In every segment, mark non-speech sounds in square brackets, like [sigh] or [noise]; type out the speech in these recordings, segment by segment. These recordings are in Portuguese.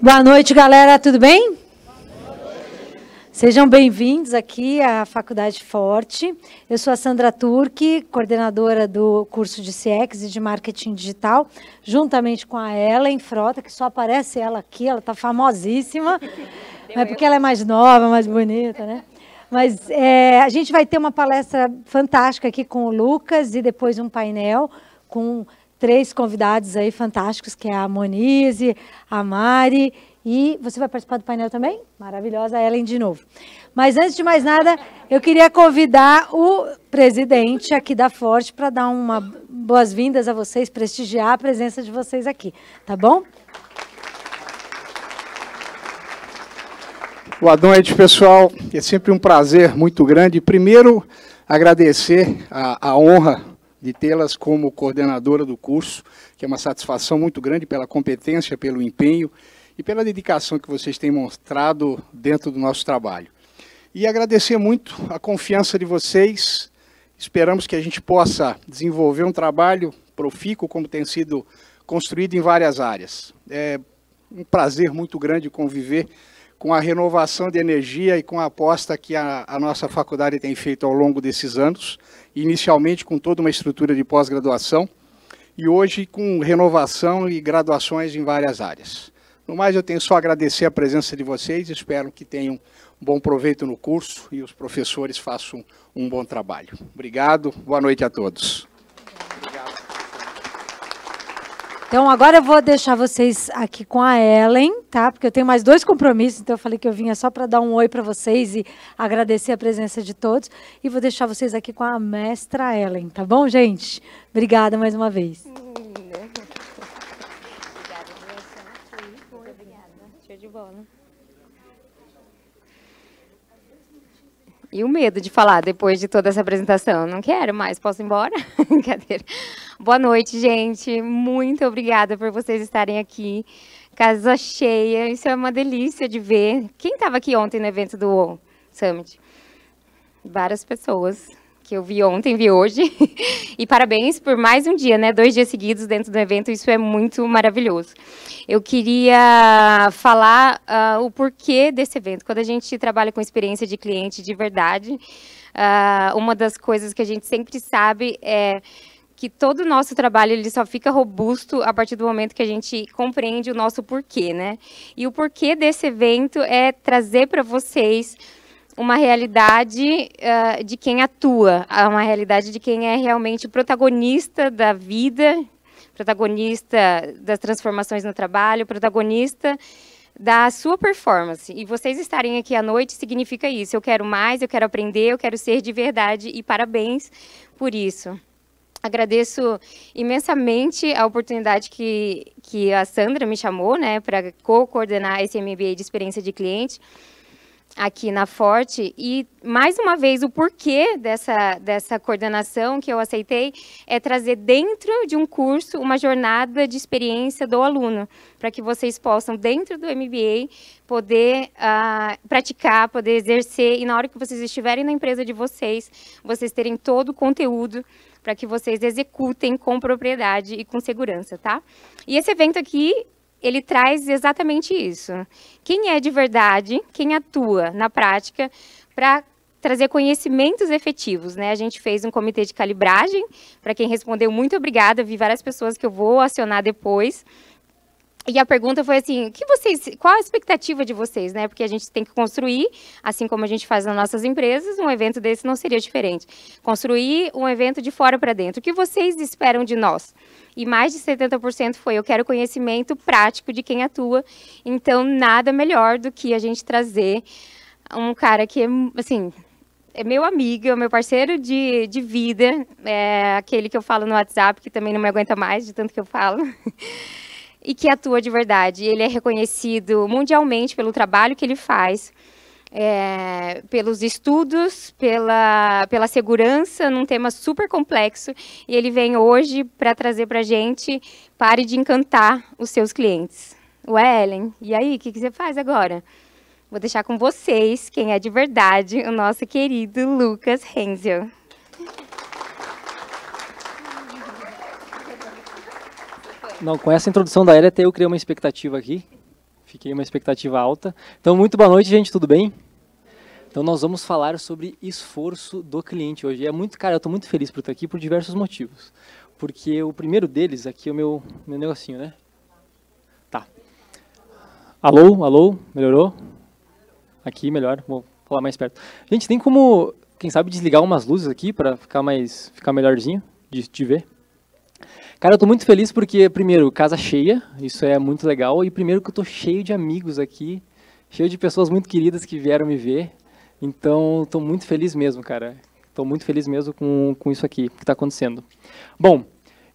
Boa noite, galera. Tudo bem? Sejam bem-vindos aqui à Faculdade Forte. Eu sou a Sandra Turque, coordenadora do curso de CX e de Marketing Digital, juntamente com a Ellen Frota, que só aparece ela aqui, ela está famosíssima, é porque ela é mais nova, mais bonita, né? Mas é, a gente vai ter uma palestra fantástica aqui com o Lucas e depois um painel com três convidados aí fantásticos, que é a Monize, a Mari e você vai participar do painel também? Maravilhosa, Ellen, de novo. Mas antes de mais nada, eu queria convidar o presidente aqui da Forte para dar uma boas-vindas a vocês, prestigiar a presença de vocês aqui, tá bom? Boa noite, pessoal. É sempre um prazer muito grande. Primeiro, agradecer a, a honra de tê-las como coordenadora do curso, que é uma satisfação muito grande pela competência, pelo empenho e pela dedicação que vocês têm mostrado dentro do nosso trabalho. E agradecer muito a confiança de vocês. Esperamos que a gente possa desenvolver um trabalho profícuo, como tem sido construído em várias áreas. É um prazer muito grande conviver com a renovação de energia e com a aposta que a, a nossa faculdade tem feito ao longo desses anos, inicialmente com toda uma estrutura de pós-graduação, e hoje com renovação e graduações em várias áreas. No mais, eu tenho só agradecer a presença de vocês, espero que tenham um bom proveito no curso e os professores façam um bom trabalho. Obrigado, boa noite a todos. Então, agora eu vou deixar vocês aqui com a Ellen, tá? Porque eu tenho mais dois compromissos, então eu falei que eu vinha só para dar um oi para vocês e agradecer a presença de todos. E vou deixar vocês aqui com a mestra Ellen, tá bom, gente? Obrigada mais uma vez. [laughs] E o medo de falar depois de toda essa apresentação. Não quero mais, posso ir embora? [laughs] Brincadeira. Boa noite, gente. Muito obrigada por vocês estarem aqui. Casa cheia, isso é uma delícia de ver. Quem estava aqui ontem no evento do Summit? Várias pessoas que eu vi ontem, vi hoje. [laughs] e parabéns por mais um dia, né? Dois dias seguidos dentro do evento, isso é muito maravilhoso. Eu queria falar uh, o porquê desse evento. Quando a gente trabalha com experiência de cliente de verdade, uh, uma das coisas que a gente sempre sabe é que todo o nosso trabalho ele só fica robusto a partir do momento que a gente compreende o nosso porquê, né? E o porquê desse evento é trazer para vocês uma realidade uh, de quem atua, uma realidade de quem é realmente protagonista da vida, protagonista das transformações no trabalho, protagonista da sua performance. E vocês estarem aqui à noite significa isso. Eu quero mais, eu quero aprender, eu quero ser de verdade e parabéns por isso. Agradeço imensamente a oportunidade que, que a Sandra me chamou né, para co-coordenar esse MBA de experiência de cliente aqui na Forte. E, mais uma vez, o porquê dessa, dessa coordenação que eu aceitei é trazer dentro de um curso uma jornada de experiência do aluno, para que vocês possam, dentro do MBA, poder uh, praticar, poder exercer, e na hora que vocês estiverem na empresa de vocês, vocês terem todo o conteúdo para que vocês executem com propriedade e com segurança, tá? E esse evento aqui ele traz exatamente isso. Quem é de verdade, quem atua na prática para trazer conhecimentos efetivos, né? A gente fez um comitê de calibragem, para quem respondeu, muito obrigada, vi várias pessoas que eu vou acionar depois, e a pergunta foi assim, que vocês, qual a expectativa de vocês, né? Porque a gente tem que construir, assim como a gente faz nas nossas empresas, um evento desse não seria diferente. Construir um evento de fora para dentro. O que vocês esperam de nós? E mais de 70% foi eu quero conhecimento prático de quem atua. Então, nada melhor do que a gente trazer um cara que é, assim, é meu amigo, é meu parceiro de, de vida, é aquele que eu falo no WhatsApp, que também não me aguenta mais de tanto que eu falo. [laughs] e que atua de verdade. Ele é reconhecido mundialmente pelo trabalho que ele faz, é, pelos estudos, pela, pela segurança num tema super complexo. E ele vem hoje para trazer para a gente pare de encantar os seus clientes. Ué, Ellen, e aí, o que, que você faz agora? Vou deixar com vocês quem é de verdade, o nosso querido Lucas Hensel. Não, com essa introdução da Elia, até eu criei uma expectativa aqui. Fiquei uma expectativa alta. Então, muito boa noite, gente, tudo bem? Então, nós vamos falar sobre esforço do cliente hoje. É muito, cara, eu estou muito feliz por estar aqui por diversos motivos. Porque o primeiro deles, aqui é o meu, meu negocinho, né? Tá. Alô, alô, melhorou? Aqui, melhor, vou falar mais perto. Gente, tem como, quem sabe, desligar umas luzes aqui para ficar mais, ficar melhorzinho de, de ver? Cara, eu tô muito feliz porque, primeiro, casa cheia, isso é muito legal, e primeiro que eu tô cheio de amigos aqui, cheio de pessoas muito queridas que vieram me ver, então tô muito feliz mesmo, cara. Tô muito feliz mesmo com, com isso aqui que está acontecendo. Bom,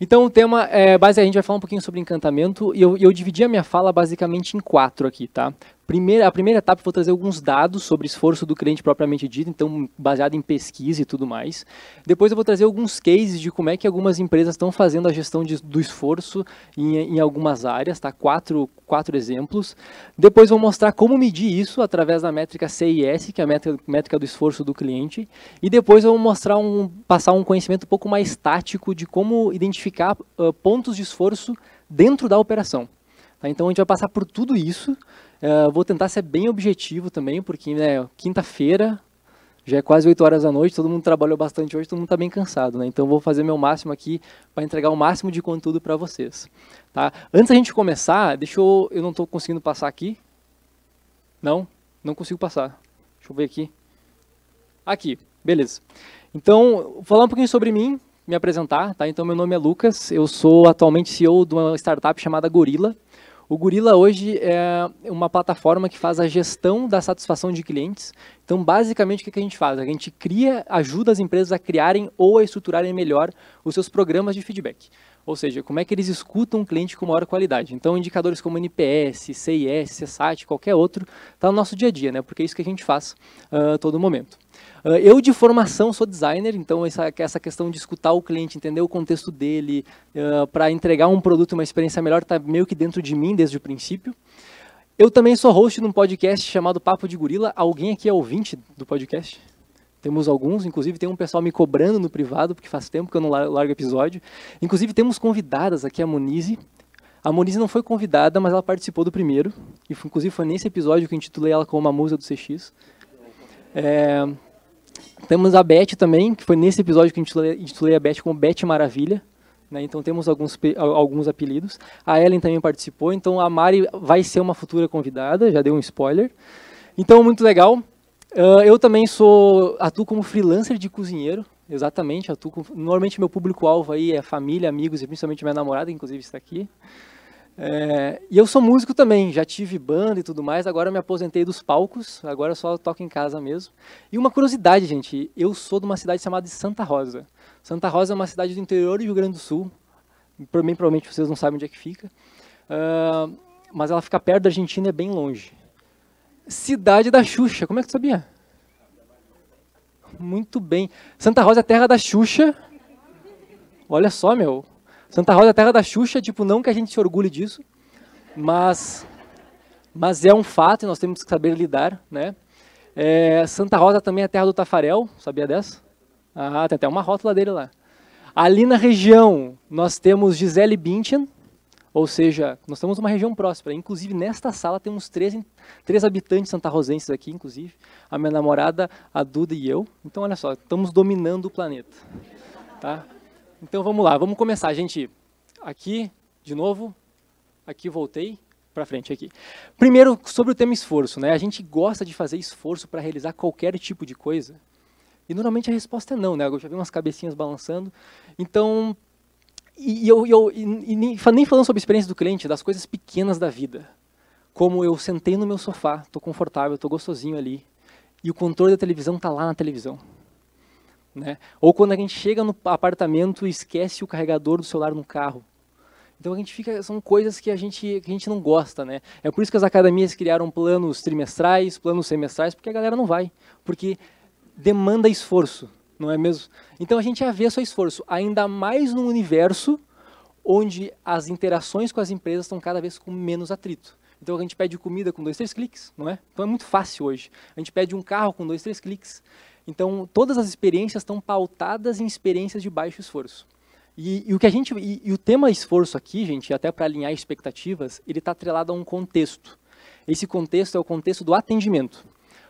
então o tema é, base a gente vai falar um pouquinho sobre encantamento e eu, eu dividi a minha fala basicamente em quatro aqui, tá? Primeira, a primeira etapa vou trazer alguns dados sobre esforço do cliente propriamente dito, então baseado em pesquisa e tudo mais. Depois eu vou trazer alguns cases de como é que algumas empresas estão fazendo a gestão de, do esforço em, em, algumas áreas, tá? Quatro, quatro exemplos. Depois vou mostrar como medir isso através da métrica CIS, que é a métrica, métrica do esforço do cliente. E depois eu vou mostrar um, passar um conhecimento um pouco mais tático de como identificar uh, pontos de esforço dentro da operação. Tá? Então a gente vai passar por tudo isso. Uh, vou tentar ser bem objetivo também, porque né, quinta-feira, já é quase 8 horas da noite, todo mundo trabalhou bastante hoje, todo mundo está bem cansado. Né? Então vou fazer meu máximo aqui para entregar o máximo de conteúdo para vocês. Tá? Antes da gente começar, deixa eu. Eu não estou conseguindo passar aqui. Não, não consigo passar. Deixa eu ver aqui. Aqui, beleza. Então, vou falar um pouquinho sobre mim, me apresentar. Tá? Então, meu nome é Lucas, eu sou atualmente CEO de uma startup chamada Gorila. O Gorilla hoje é uma plataforma que faz a gestão da satisfação de clientes. Então, basicamente, o que a gente faz? A gente cria, ajuda as empresas a criarem ou a estruturarem melhor os seus programas de feedback. Ou seja, como é que eles escutam um cliente com maior qualidade. Então, indicadores como NPS, CIS, CSAT, qualquer outro, está no nosso dia a dia, né? porque é isso que a gente faz uh, todo momento. Uh, eu, de formação, sou designer, então essa, essa questão de escutar o cliente, entender o contexto dele, uh, para entregar um produto, uma experiência melhor, está meio que dentro de mim desde o princípio. Eu também sou host de um podcast chamado Papo de Gorila. Alguém aqui é ouvinte do podcast? Temos alguns, inclusive tem um pessoal me cobrando no privado, porque faz tempo que eu não largo episódio. Inclusive temos convidadas aqui, a Monize. A Monize não foi convidada, mas ela participou do primeiro. E inclusive foi nesse episódio que eu intitulei ela como uma musa do CX. É, temos a Beth também, que foi nesse episódio que eu intitulei, a Beth como Beth Maravilha. Né? Então temos alguns, alguns apelidos. A Ellen também participou, então a Mari vai ser uma futura convidada, já deu um spoiler. Então, muito legal. Uh, eu também sou atuo como freelancer de cozinheiro, exatamente. Atuo com, normalmente meu público-alvo aí é família, amigos e principalmente minha namorada, inclusive está aqui. É, e eu sou músico também, já tive banda e tudo mais, agora me aposentei dos palcos, agora só toco em casa mesmo. E uma curiosidade, gente, eu sou de uma cidade chamada Santa Rosa. Santa Rosa é uma cidade do interior do Rio Grande do Sul, provavelmente vocês não sabem onde é que fica, uh, mas ela fica perto da Argentina é bem longe. Cidade da Xuxa, como é que tu sabia? Muito bem. Santa Rosa é terra da Xuxa. Olha só, meu. Santa Rosa é terra da Xuxa, tipo, não que a gente se orgulhe disso, mas, mas é um fato e nós temos que saber lidar, né? É, Santa Rosa também é terra do Tafarel, sabia dessa? Ah, tem até uma rótula dele lá. Ali na região, nós temos Gisele Bündchen, ou seja, nós temos uma região próspera. Inclusive, nesta sala temos três, três habitantes santarrosenses aqui, inclusive. A minha namorada, a Duda e eu. Então, olha só, estamos dominando o planeta. Tá? Então, vamos lá. Vamos começar, gente. Aqui, de novo. Aqui, voltei. Para frente, aqui. Primeiro, sobre o tema esforço. Né? A gente gosta de fazer esforço para realizar qualquer tipo de coisa. E normalmente a resposta é não, né? Eu já vi umas cabecinhas balançando. Então, e, eu, eu e, nem, nem falando sobre a experiência do cliente, das coisas pequenas da vida. Como eu sentei no meu sofá, estou confortável, estou gostosinho ali, e o controle da televisão está lá na televisão. Né? Ou quando a gente chega no apartamento e esquece o carregador do celular no carro. Então a gente fica, são coisas que a gente, que a gente não gosta, né? É por isso que as academias criaram planos trimestrais, planos semestrais, porque a galera não vai, porque demanda esforço não é mesmo? Então a gente é avesso ao esforço, ainda mais num universo onde as interações com as empresas estão cada vez com menos atrito. Então a gente pede comida com dois, três cliques, não é? Então é muito fácil hoje. A gente pede um carro com dois, três cliques. Então todas as experiências estão pautadas em experiências de baixo esforço. E, e o que a gente e, e, o tema esforço aqui, gente, até para alinhar expectativas, ele está atrelado a um contexto. Esse contexto é o contexto do atendimento,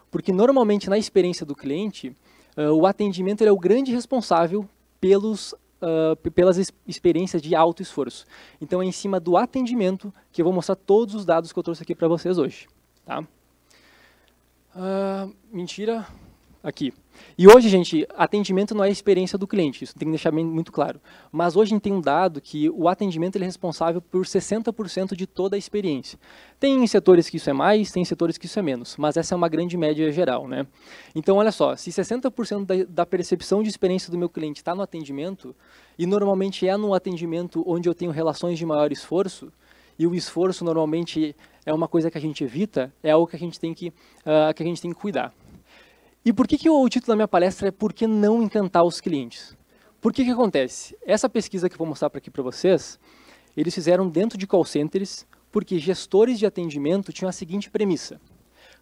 porque normalmente na experiência do cliente, uh, o atendimento é o grande responsável pelos uh, pelas experiências de alto esforço. Então é em cima do atendimento que eu vou mostrar todos os dados que eu trouxe aqui para vocês hoje, tá? Uh, mentira, aqui. E hoje, gente, atendimento não é a experiência do cliente, isso tem que deixar bem, muito claro. Mas hoje a gente tem um dado que o atendimento ele é responsável por 60% de toda a experiência. Tem setores que isso é mais, tem setores que isso é menos, mas essa é uma grande média geral. Né? Então, olha só, se 60% da, da percepção de experiência do meu cliente está no atendimento, e normalmente é no atendimento onde eu tenho relações de maior esforço, e o esforço normalmente é uma coisa que a gente evita, é algo que a gente tem que, uh, que, a gente tem que cuidar. E por que, que o título da minha palestra é Por que não encantar os clientes? Por que que acontece? Essa pesquisa que eu vou mostrar aqui para vocês, eles fizeram dentro de call centers, porque gestores de atendimento tinham a seguinte premissa.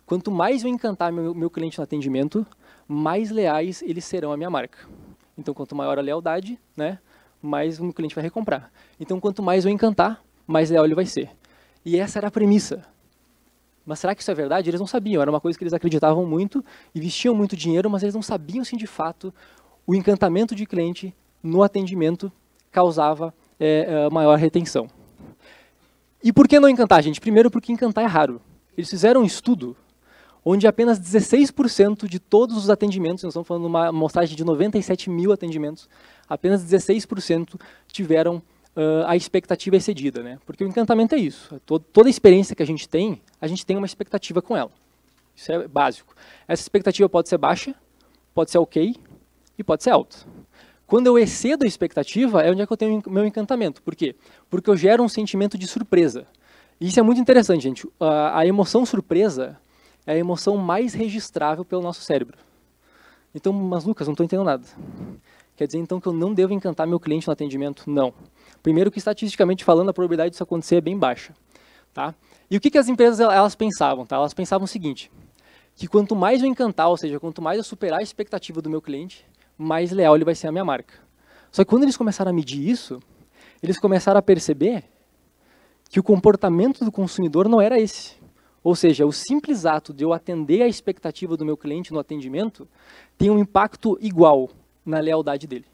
Quanto mais eu encantar meu, meu cliente no atendimento, mais leais eles serão à minha marca. Então, quanto maior a lealdade, né, mais o meu cliente vai recomprar. Então, quanto mais eu encantar, mais leal ele vai ser. E essa era a premissa. Mas será que isso é verdade? Eles não sabiam, era uma coisa que eles acreditavam muito, investiam muito dinheiro, mas eles não sabiam se de fato o encantamento de cliente no atendimento causava é, maior retenção. E por que não encantar, gente? Primeiro porque encantar é raro. Eles fizeram um estudo onde apenas 16% de todos os atendimentos, nós estamos falando de uma amostragem de 97 mil atendimentos, apenas 16% tiveram uh, a expectativa excedida, né? Porque o encantamento é isso. Todo, toda experiência que a gente tem, a gente tem uma expectativa com ela. Isso é básico. Essa expectativa pode ser baixa, pode ser ok e pode ser alta. Quando eu excedo a expectativa, é onde é que eu tenho meu encantamento. Por quê? Porque eu gero um sentimento de surpresa. E isso é muito interessante, gente. A, emoção surpresa é a emoção mais registrável pelo nosso cérebro. Então, mas Lucas, não estou entendendo nada. Quer dizer então que eu não devo encantar meu cliente no atendimento? Não. Primeiro que estatisticamente falando, a probabilidade disso acontecer é bem baixa. Tá? E o que, que as empresas elas pensavam? Tá? Elas pensavam o seguinte, que quanto mais eu encantar, ou seja, quanto mais eu superar a expectativa do meu cliente, mais leal ele vai ser à minha marca. Só que quando eles começaram a medir isso, eles começaram a perceber que o comportamento do consumidor não era esse. Ou seja, o simples ato de eu atender a expectativa do meu cliente no atendimento tem um impacto igual na lealdade dele.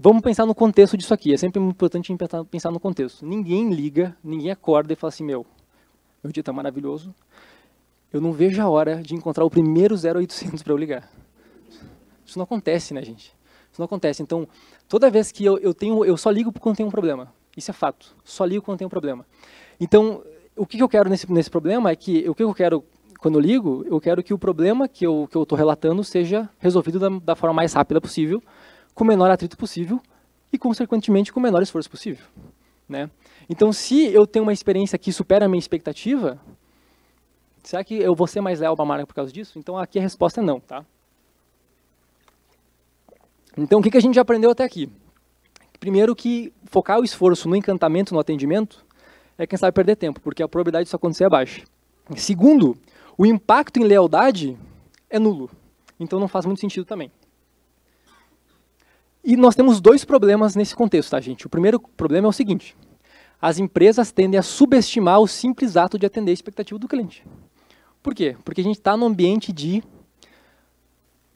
Vamos pensar no contexto disso aqui. É sempre muito importante pensar no contexto. Ninguém liga, ninguém acorda e fala assim, meu, meu dia está maravilhoso. Eu não vejo a hora de encontrar o primeiro 0800 para eu ligar. Isso não acontece, né, gente? Isso não acontece. Então, toda vez que eu, eu tenho, eu só ligo quando tem um problema. Isso é fato. Só ligo quando tem um problema. Então, o que, que eu quero nesse, nesse problema é que o que eu quero quando eu ligo, eu quero que o problema que eu que eu estou relatando seja resolvido da, da forma mais rápida possível com o menor atrito possível e, consequentemente, com o menor esforço possível. Né? Então, se eu tenho uma experiência que supera a minha expectativa, será que eu vou ser mais leal para a marca por causa disso? Então, aqui a resposta é não. Tá? Então, o que, que a gente já aprendeu até aqui? Primeiro que focar o esforço no encantamento, no atendimento, é quem sabe perder tempo, porque a probabilidade disso acontecer é baixa. Segundo, o impacto em lealdade é nulo. Então não faz muito sentido também. E nós temos dois problemas nesse contexto, tá, gente? O primeiro problema é o seguinte: as empresas tendem a subestimar o simples ato de atender a expectativa do cliente. Por quê? Porque a gente está num ambiente de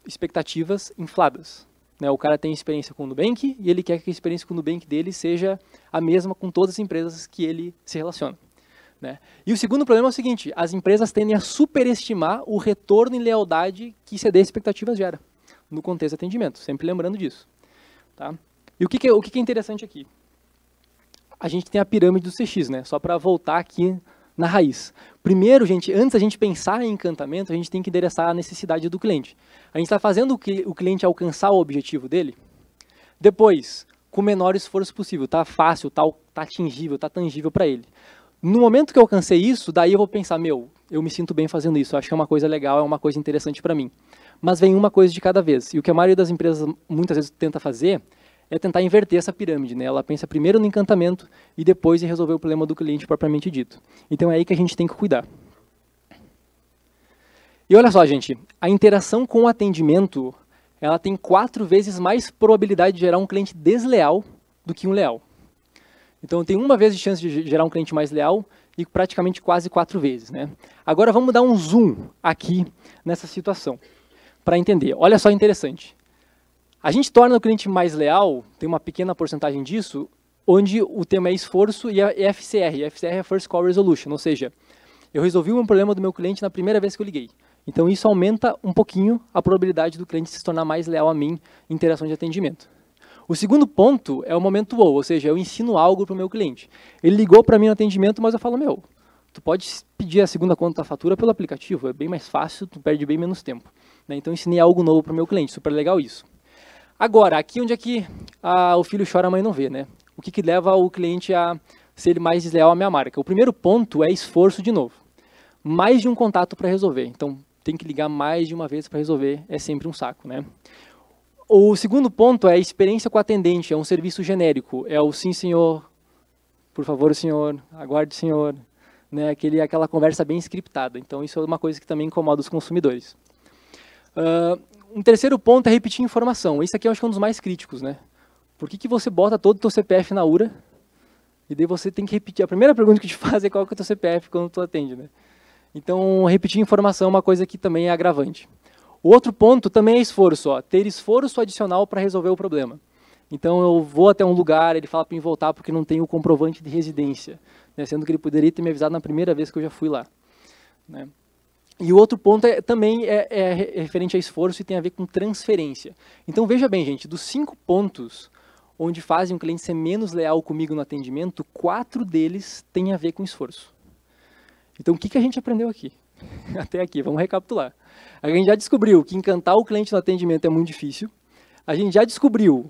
expectativas infladas. Né? O cara tem experiência com o Nubank e ele quer que a experiência com o Nubank dele seja a mesma com todas as empresas que ele se relaciona. Né? E o segundo problema é o seguinte: as empresas tendem a superestimar o retorno em lealdade que ceder expectativas gera no contexto de atendimento. Sempre lembrando disso. Tá? E o que, que, é, o que, que é interessante aqui? A gente tem a pirâmide do CX, né? Só para voltar aqui na raiz. Primeiro, gente, antes a gente pensar em encantamento, a gente tem que endereçar a necessidade do cliente. A gente está fazendo o cliente alcançar o objetivo dele. Depois, com o menor esforço possível, tá fácil, tá, tá atingível, tá tangível para ele. No momento que eu alcancei isso, daí eu vou pensar, meu, eu me sinto bem fazendo isso, acho que é uma coisa legal, é uma coisa interessante para mim mas vem uma coisa de cada vez. E o que a maioria das empresas muitas vezes tenta fazer é tentar inverter essa pirâmide. Né? Ela pensa primeiro no encantamento e depois em resolver o problema do cliente propriamente dito. Então é aí que a gente tem que cuidar. E olha só, gente, a interação com o atendimento ela tem quatro vezes mais probabilidade de gerar um cliente desleal do que um leal. Então tem uma vez de chance de gerar um cliente mais leal e praticamente quase quatro vezes. Né? Agora vamos dar um zoom aqui nessa situação para entender. Olha só interessante. A gente torna o cliente mais leal, tem uma pequena porcentagem disso, onde o tema é esforço e é FCR. FCR é First Call Resolution, ou seja, eu resolvi um problema do meu cliente na primeira vez que eu liguei. Então isso aumenta um pouquinho a probabilidade do cliente se tornar mais leal a mim em interação de atendimento. O segundo ponto é o momento wow, ou seja, eu ensino algo para o meu cliente. Ele ligou para mim no atendimento, mas eu falo, meu, tu pode pedir a segunda conta da fatura pelo aplicativo, é bem mais fácil, tu perde bem menos tempo. Né? Então ensinei algo novo para o meu cliente, super legal isso. Agora, aqui onde é que ah, o filho chora, a mãe não vê, né? O que, que leva o cliente a ser mais desleal à minha marca? O primeiro ponto é esforço de novo. Mais de um contato para resolver. Então, tem que ligar mais de uma vez para resolver, é sempre um saco, né? O segundo ponto é a experiência com o atendente, é um serviço genérico, é o sim senhor, por favor senhor, aguarde senhor, né? Aquele, aquela conversa bem scriptada. Então isso é uma coisa que também incomoda os consumidores. Uh, um terceiro ponto é repetir informação. Isso aqui eu acho que é um dos mais críticos, né? Por que, que você bota todo o teu CPF na URA e daí você tem que repetir? A primeira pergunta que te [laughs] faz é qual que é o teu CPF quando tu atende, né? Então, repetir informação é uma coisa que também é agravante. O outro ponto também é esforço, ó, ter esforço adicional para resolver o problema. Então, eu vou até um lugar, ele fala para mim voltar porque não tem o comprovante de residência, né, sendo que ele poderia ter me avisado na primeira vez que eu já fui lá. Né. E o outro ponto é, também é, é, referente a esforço e tem a ver com transferência. Então veja bem, gente, dos cinco pontos onde fazem o cliente ser menos leal comigo no atendimento, quatro deles têm a ver com esforço. Então o que, que a gente aprendeu aqui? [laughs] Até aqui, vamos recapitular. A gente já descobriu que encantar o cliente no atendimento é muito difícil. A gente já descobriu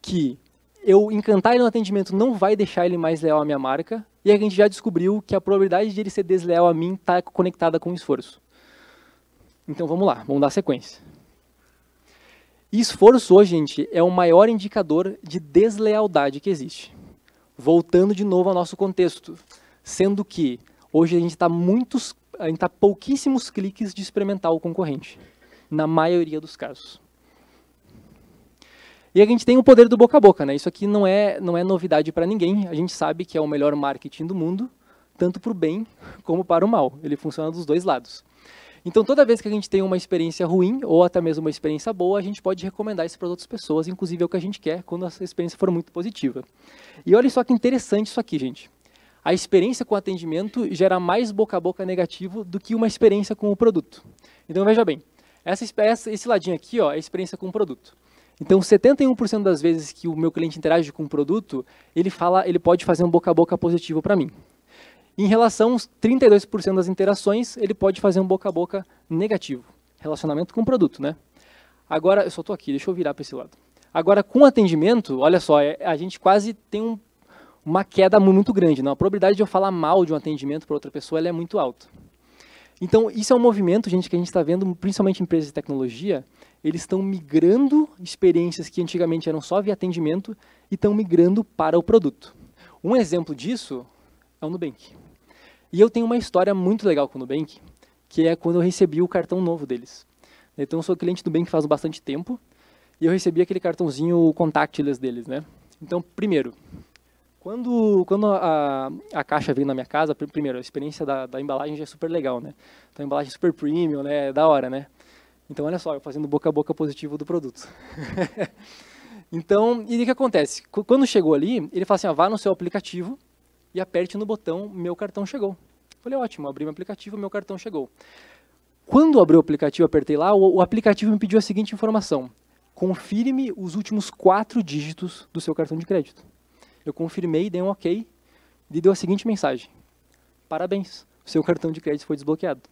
que eu encantar ele no atendimento não vai deixar ele mais leal à minha marca. E a gente já descobriu que a probabilidade de ele ser desleal a mim está conectada com o esforço. Então vamos lá, vamos dar sequência. esforço hoje, gente, é o maior indicador de deslealdade que existe. Voltando de novo ao nosso contexto, sendo que hoje a gente está muitos, a gente está pouquíssimos cliques de experimentar o concorrente, na maioria dos casos. E a gente tem o poder do boca a boca, né? Isso aqui não é, não é novidade para ninguém. A gente sabe que é o melhor marketing do mundo, tanto para o bem [laughs] como para o mal. Ele funciona dos dois lados. Então, toda vez que a gente tem uma experiência ruim ou até mesmo uma experiência boa, a gente pode recomendar isso para outras pessoas, inclusive é o que a gente quer quando essa experiência for muito positiva. E olha só que interessante isso aqui, gente. A experiência com o atendimento gera mais boca a boca negativo do que uma experiência com o produto. Então, veja bem, essa, esse ladinho aqui ó, é a experiência com o produto. Então, 71% das vezes que o meu cliente interage com o produto, ele fala, ele pode fazer um boca a boca positivo para mim. Em relação aos 32% das interações, ele pode fazer um boca a boca negativo. Relacionamento com o produto, né? Agora, eu só estou aqui, deixa eu virar para esse lado. Agora, com atendimento, olha só, é, a gente quase tem um, uma queda muito grande. Não? A probabilidade de eu falar mal de um atendimento para outra pessoa é muito alta. Então, isso é um movimento, gente, que a gente está vendo, principalmente em empresas de tecnologia, eles estão migrando experiências que antigamente eram só via atendimento e estão migrando para o produto. Um exemplo disso é o Nubank. E eu tenho uma história muito legal com o Nubank, que é quando eu recebi o cartão novo deles. Então, eu sou cliente do Nubank faz bastante tempo, e eu recebi aquele cartãozinho contactless deles, né? Então, primeiro, quando, quando a, a caixa veio na minha casa, primeiro, a experiência da, da embalagem já é super legal, né? Então, a embalagem é super premium, né? É da hora, né? Então, olha só, eu fazendo boca a boca positivo do produto. [laughs] então, e o que acontece? Quando chegou ali, ele fala assim, ah, vá no seu aplicativo e aperte no botão, meu cartão chegou. Falei, ótimo, abri meu aplicativo, meu cartão chegou. Quando abri o aplicativo, apertei lá, o, o aplicativo me pediu a seguinte informação. Confirme os últimos quatro dígitos do seu cartão de crédito. Eu confirmei, dei um ok, e deu a seguinte mensagem. Parabéns, seu cartão de crédito foi desbloqueado.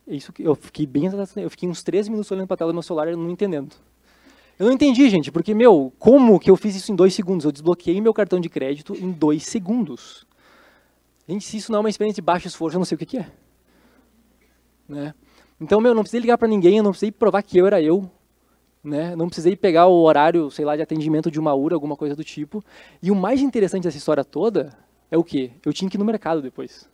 É isso que eu fiquei bem eu fiquei uns três minutos olhando para a tela do meu celular e não entendendo. Eu não entendi, gente, porque, meu, como que eu fiz isso em dois segundos? Eu desbloqueei meu cartão de crédito em dois segundos. Gente, se isso não é uma experiência de baixo esforço, eu não sei o que, que é. Né? Então, meu, não precisei ligar para ninguém, eu não precisei provar que eu era eu. Né? Não precisei pegar o horário, sei lá, de atendimento de uma URA, alguma coisa do tipo. E o mais interessante dessa história toda é o quê? Eu tinha que ir no mercado depois.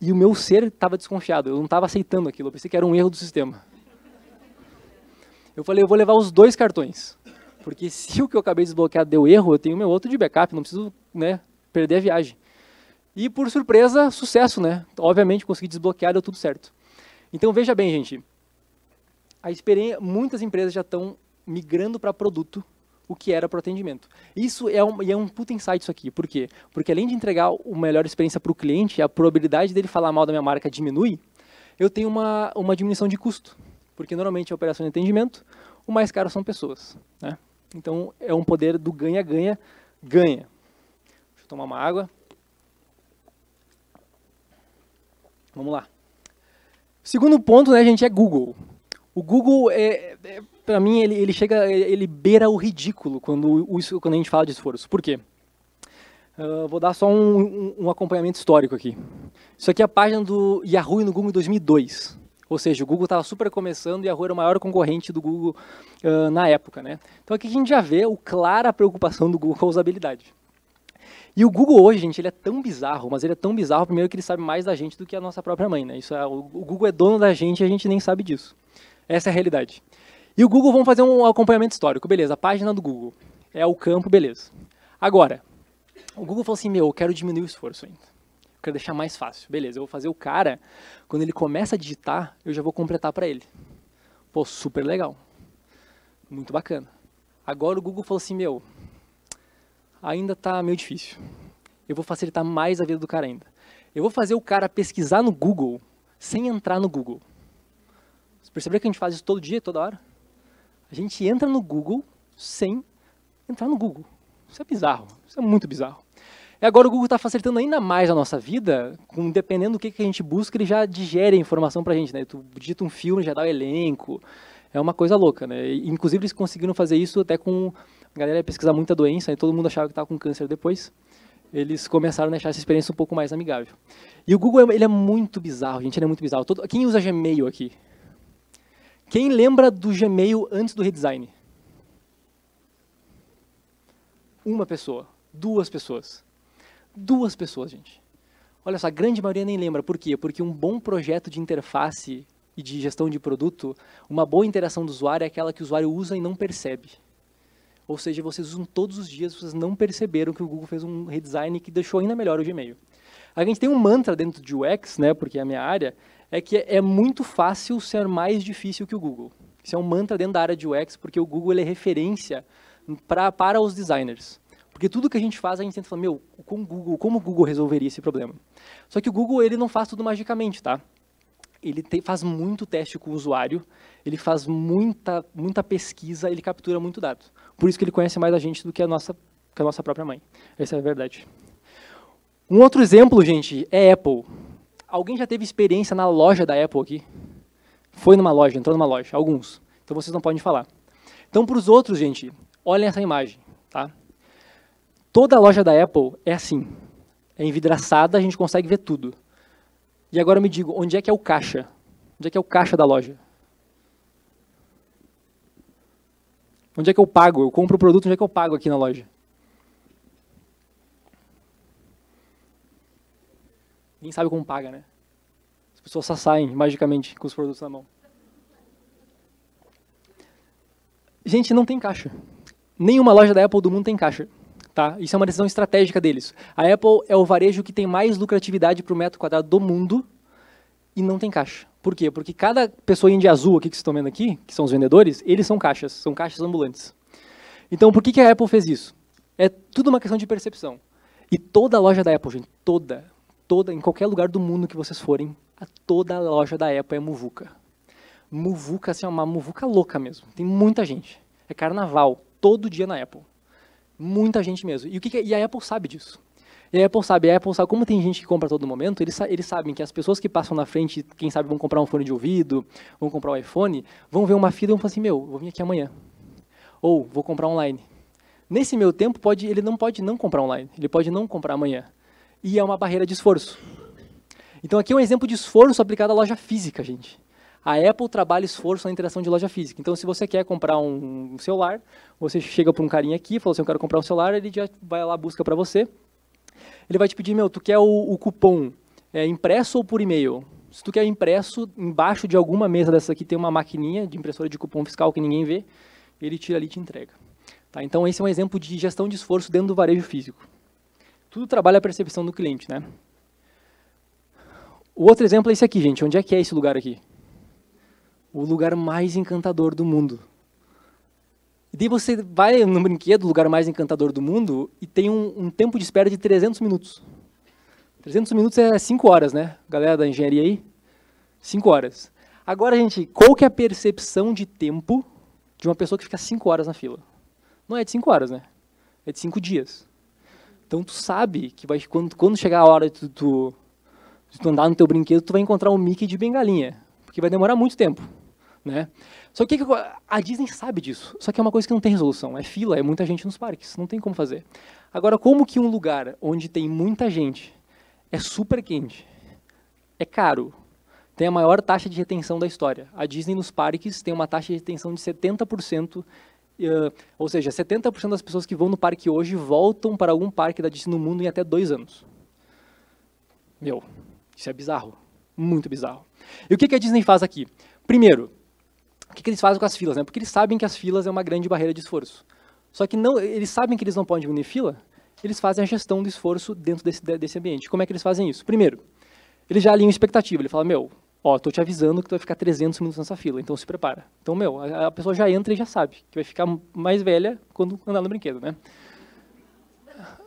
E o meu ser estava desconfiado, eu não estava aceitando aquilo, eu pensei que era um erro do sistema. Eu falei, eu vou levar os dois cartões. Porque se o que eu acabei de desbloquear deu erro, eu tenho meu outro de backup, não preciso né, perder a viagem. E por surpresa, sucesso, né? Obviamente consegui desbloquear, deu tudo certo. Então veja bem, gente. A experiência, muitas empresas já estão migrando para produto o que era para o atendimento. Isso é um, é um puta insight isso aqui. Por quê? Porque além de entregar uma melhor experiência para o cliente, a probabilidade dele falar mal da minha marca diminui, eu tenho uma, uma diminuição de custo. Porque normalmente a operação de atendimento, o mais caro são pessoas. Né? Então é um poder do ganha-ganha, ganha. Deixa eu tomar uma água. Vamos lá. Segundo ponto, né, gente, é Google. O Google é, é para mim, ele, ele chega, ele beira o ridículo quando, quando a gente fala de esforço. Por quê? Uh, vou dar só um, um, um, acompanhamento histórico aqui. Isso aqui é a página do Yahoo no Google em 2002. Ou seja, o Google estava super começando e Yahoo era o maior concorrente do Google uh, na época. Né? Então aqui a gente já vê o clara preocupação do Google com a usabilidade. E o Google hoje, gente, ele é tão bizarro, mas ele é tão bizarro, primeiro que ele sabe mais da gente do que a nossa própria mãe. Né? Isso é, o Google é dono da gente e a gente nem sabe disso. Essa é a realidade. E o Google vamos fazer um acompanhamento histórico, beleza, a página do Google. É o campo, beleza. Agora, o Google falou assim, meu, eu quero diminuir o esforço ainda. Eu quero deixar mais fácil. Beleza, eu vou fazer o cara, quando ele começa a digitar, eu já vou completar para ele. Pô, super legal. Muito bacana. Agora o Google falou assim, meu, ainda tá meio difícil. Eu vou facilitar mais a vida do cara ainda. Eu vou fazer o cara pesquisar no Google sem entrar no Google. Você percebeu que a gente faz isso todo dia, toda hora? A gente entra no Google sem entrar no Google. Isso é bizarro, isso é muito bizarro. E agora o Google está facilitando ainda mais a nossa vida, com, dependendo do que, que a gente busca, ele já digere a informação para a gente. Né? Tu digita um filme, já dá o elenco, é uma coisa louca. Né? E, inclusive eles conseguiram fazer isso até com... A galera ia pesquisar muita doença, e todo mundo achava que estava com câncer depois. Eles começaram a deixar essa experiência um pouco mais amigável. E o Google ele é muito bizarro, gente, ele é muito bizarro. Todo, quem usa Gmail aqui? Quem lembra do Gmail antes do redesign? Uma pessoa, duas pessoas. Duas pessoas, gente. Olha só, a grande maioria nem lembra. Por quê? Porque um bom projeto de interface e de gestão de produto, uma boa interação do usuário é aquela que o usuário usa e não percebe. Ou seja, vocês usam todos os dias, vocês não perceberam que o Google fez um redesign que deixou ainda melhor o Gmail. A gente tem um mantra dentro de UX, né, porque é a minha área, é que é muito fácil ser mais difícil que o Google. Isso é um mantra dentro da área de UX, porque o Google é referência pra, para os designers. Porque tudo que a gente faz, a gente tenta falar, meu, com o Google, como o Google resolveria esse problema? Só que o Google ele não faz tudo magicamente, tá? Ele te, faz muito teste com o usuário, ele faz muita, muita pesquisa, ele captura muito dado. Por isso que ele conhece mais a gente do que a nossa, que a nossa própria mãe. Essa é a verdade. Um outro exemplo, gente, é Apple. Alguém já teve experiência na loja da Apple aqui? Foi numa loja, entrou numa loja? Alguns. Então vocês não podem falar. Então, para os outros, gente, olhem essa imagem. Tá? Toda a loja da Apple é assim. É envidraçada, a gente consegue ver tudo. E agora me diga, onde é que é o caixa? Onde é que é o caixa da loja? Onde é que eu pago? Eu compro o produto, onde é que eu pago aqui na loja? Ninguém sabe como paga, né? As pessoas só saem magicamente com os produtos na mão. Gente, não tem caixa. Nenhuma loja da Apple do mundo tem caixa. Tá? Isso é uma decisão estratégica deles. A Apple é o varejo que tem mais lucratividade por metro quadrado do mundo e não tem caixa. Por quê? Porque cada pessoa de azul aqui que vocês estão vendo aqui, que são os vendedores, eles são caixas, são caixas ambulantes. Então, por que, que a Apple fez isso? É tudo uma questão de percepção. E toda loja da Apple, gente, toda, toda, em qualquer lugar do mundo que vocês forem, a toda a loja da Apple é muvuca. Muvuca, assim, é uma muvuca louca mesmo. Tem muita gente. É carnaval, todo dia na Apple. Muita gente mesmo. E, o que, que é? e a Apple sabe disso. E a Apple sabe, a Apple sabe, como tem gente que compra a todo momento, eles, eles sabem que as pessoas que passam na frente, quem sabe vão comprar um fone de ouvido, vão comprar um iPhone, vão ver uma fila e vão falar assim, meu, vou vir aqui amanhã. Ou, vou comprar online. Nesse meu tempo, pode, ele não pode não comprar online, ele pode não comprar amanhã e é uma barreira de esforço. Então aqui é um exemplo de esforço aplicado à loja física, gente. A Apple trabalha esforço na interação de loja física. Então, se você quer comprar um celular, você chega para um carinha aqui, fala assim, eu quero comprar um celular, ele já vai lá, busca para você. Ele vai te pedir, meu, tu quer o, o cupom é, impresso ou por e-mail? Se tu quer impresso, embaixo de alguma mesa dessa aqui tem uma maquininha de impressora de cupom fiscal que ninguém vê, ele tira ali e te entrega. Tá? Então esse é um exemplo de gestão de esforço dentro do varejo físico. Tudo trabalha a percepção do cliente, né? O outro exemplo é esse aqui, gente. Onde é que é esse lugar aqui? O lugar mais encantador do mundo. E daí você vai no brinquedo, o lugar mais encantador do mundo, e tem um, um tempo de espera de 300 minutos. 300 minutos é 5 horas, né? Galera da engenharia aí? 5 horas. Agora, gente, qual que é a percepção de tempo de uma pessoa que fica 5 horas na fila? Não é de 5 horas, né? É de 5 dias. Então, tu sabe que vai, quando, quando chegar a hora de tu, tu, de tu andar no teu brinquedo, tu vai encontrar um Mickey de bengalinha. Porque vai demorar muito tempo. Né? Só que a Disney sabe disso. Só que é uma coisa que não tem resolução. É fila, é muita gente nos parques. Não tem como fazer. Agora, como que um lugar onde tem muita gente é super quente, é caro, tem a maior taxa de retenção da história. A Disney nos parques tem uma taxa de retenção de 70%, uh, ou seja, 70% das pessoas que vão no parque hoje voltam para algum parque da Disney no mundo em até dois anos. Meu, isso é bizarro. Muito bizarro. E o que, que a Disney faz aqui? Primeiro, o que, que eles fazem com as filas? Né? Porque eles sabem que as filas é uma grande barreira de esforço. Só que não, eles sabem que eles não podem diminuir fila, eles fazem a gestão do esforço dentro desse, desse ambiente. Como é que eles fazem isso? Primeiro, eles já alinham expectativa. Ele fala, meu, ó, tô te avisando que tu vai ficar 300 minutos nessa fila, então se prepara. Então, meu, a, a pessoa já entra e já sabe que vai ficar mais velha quando andar no brinquedo, né?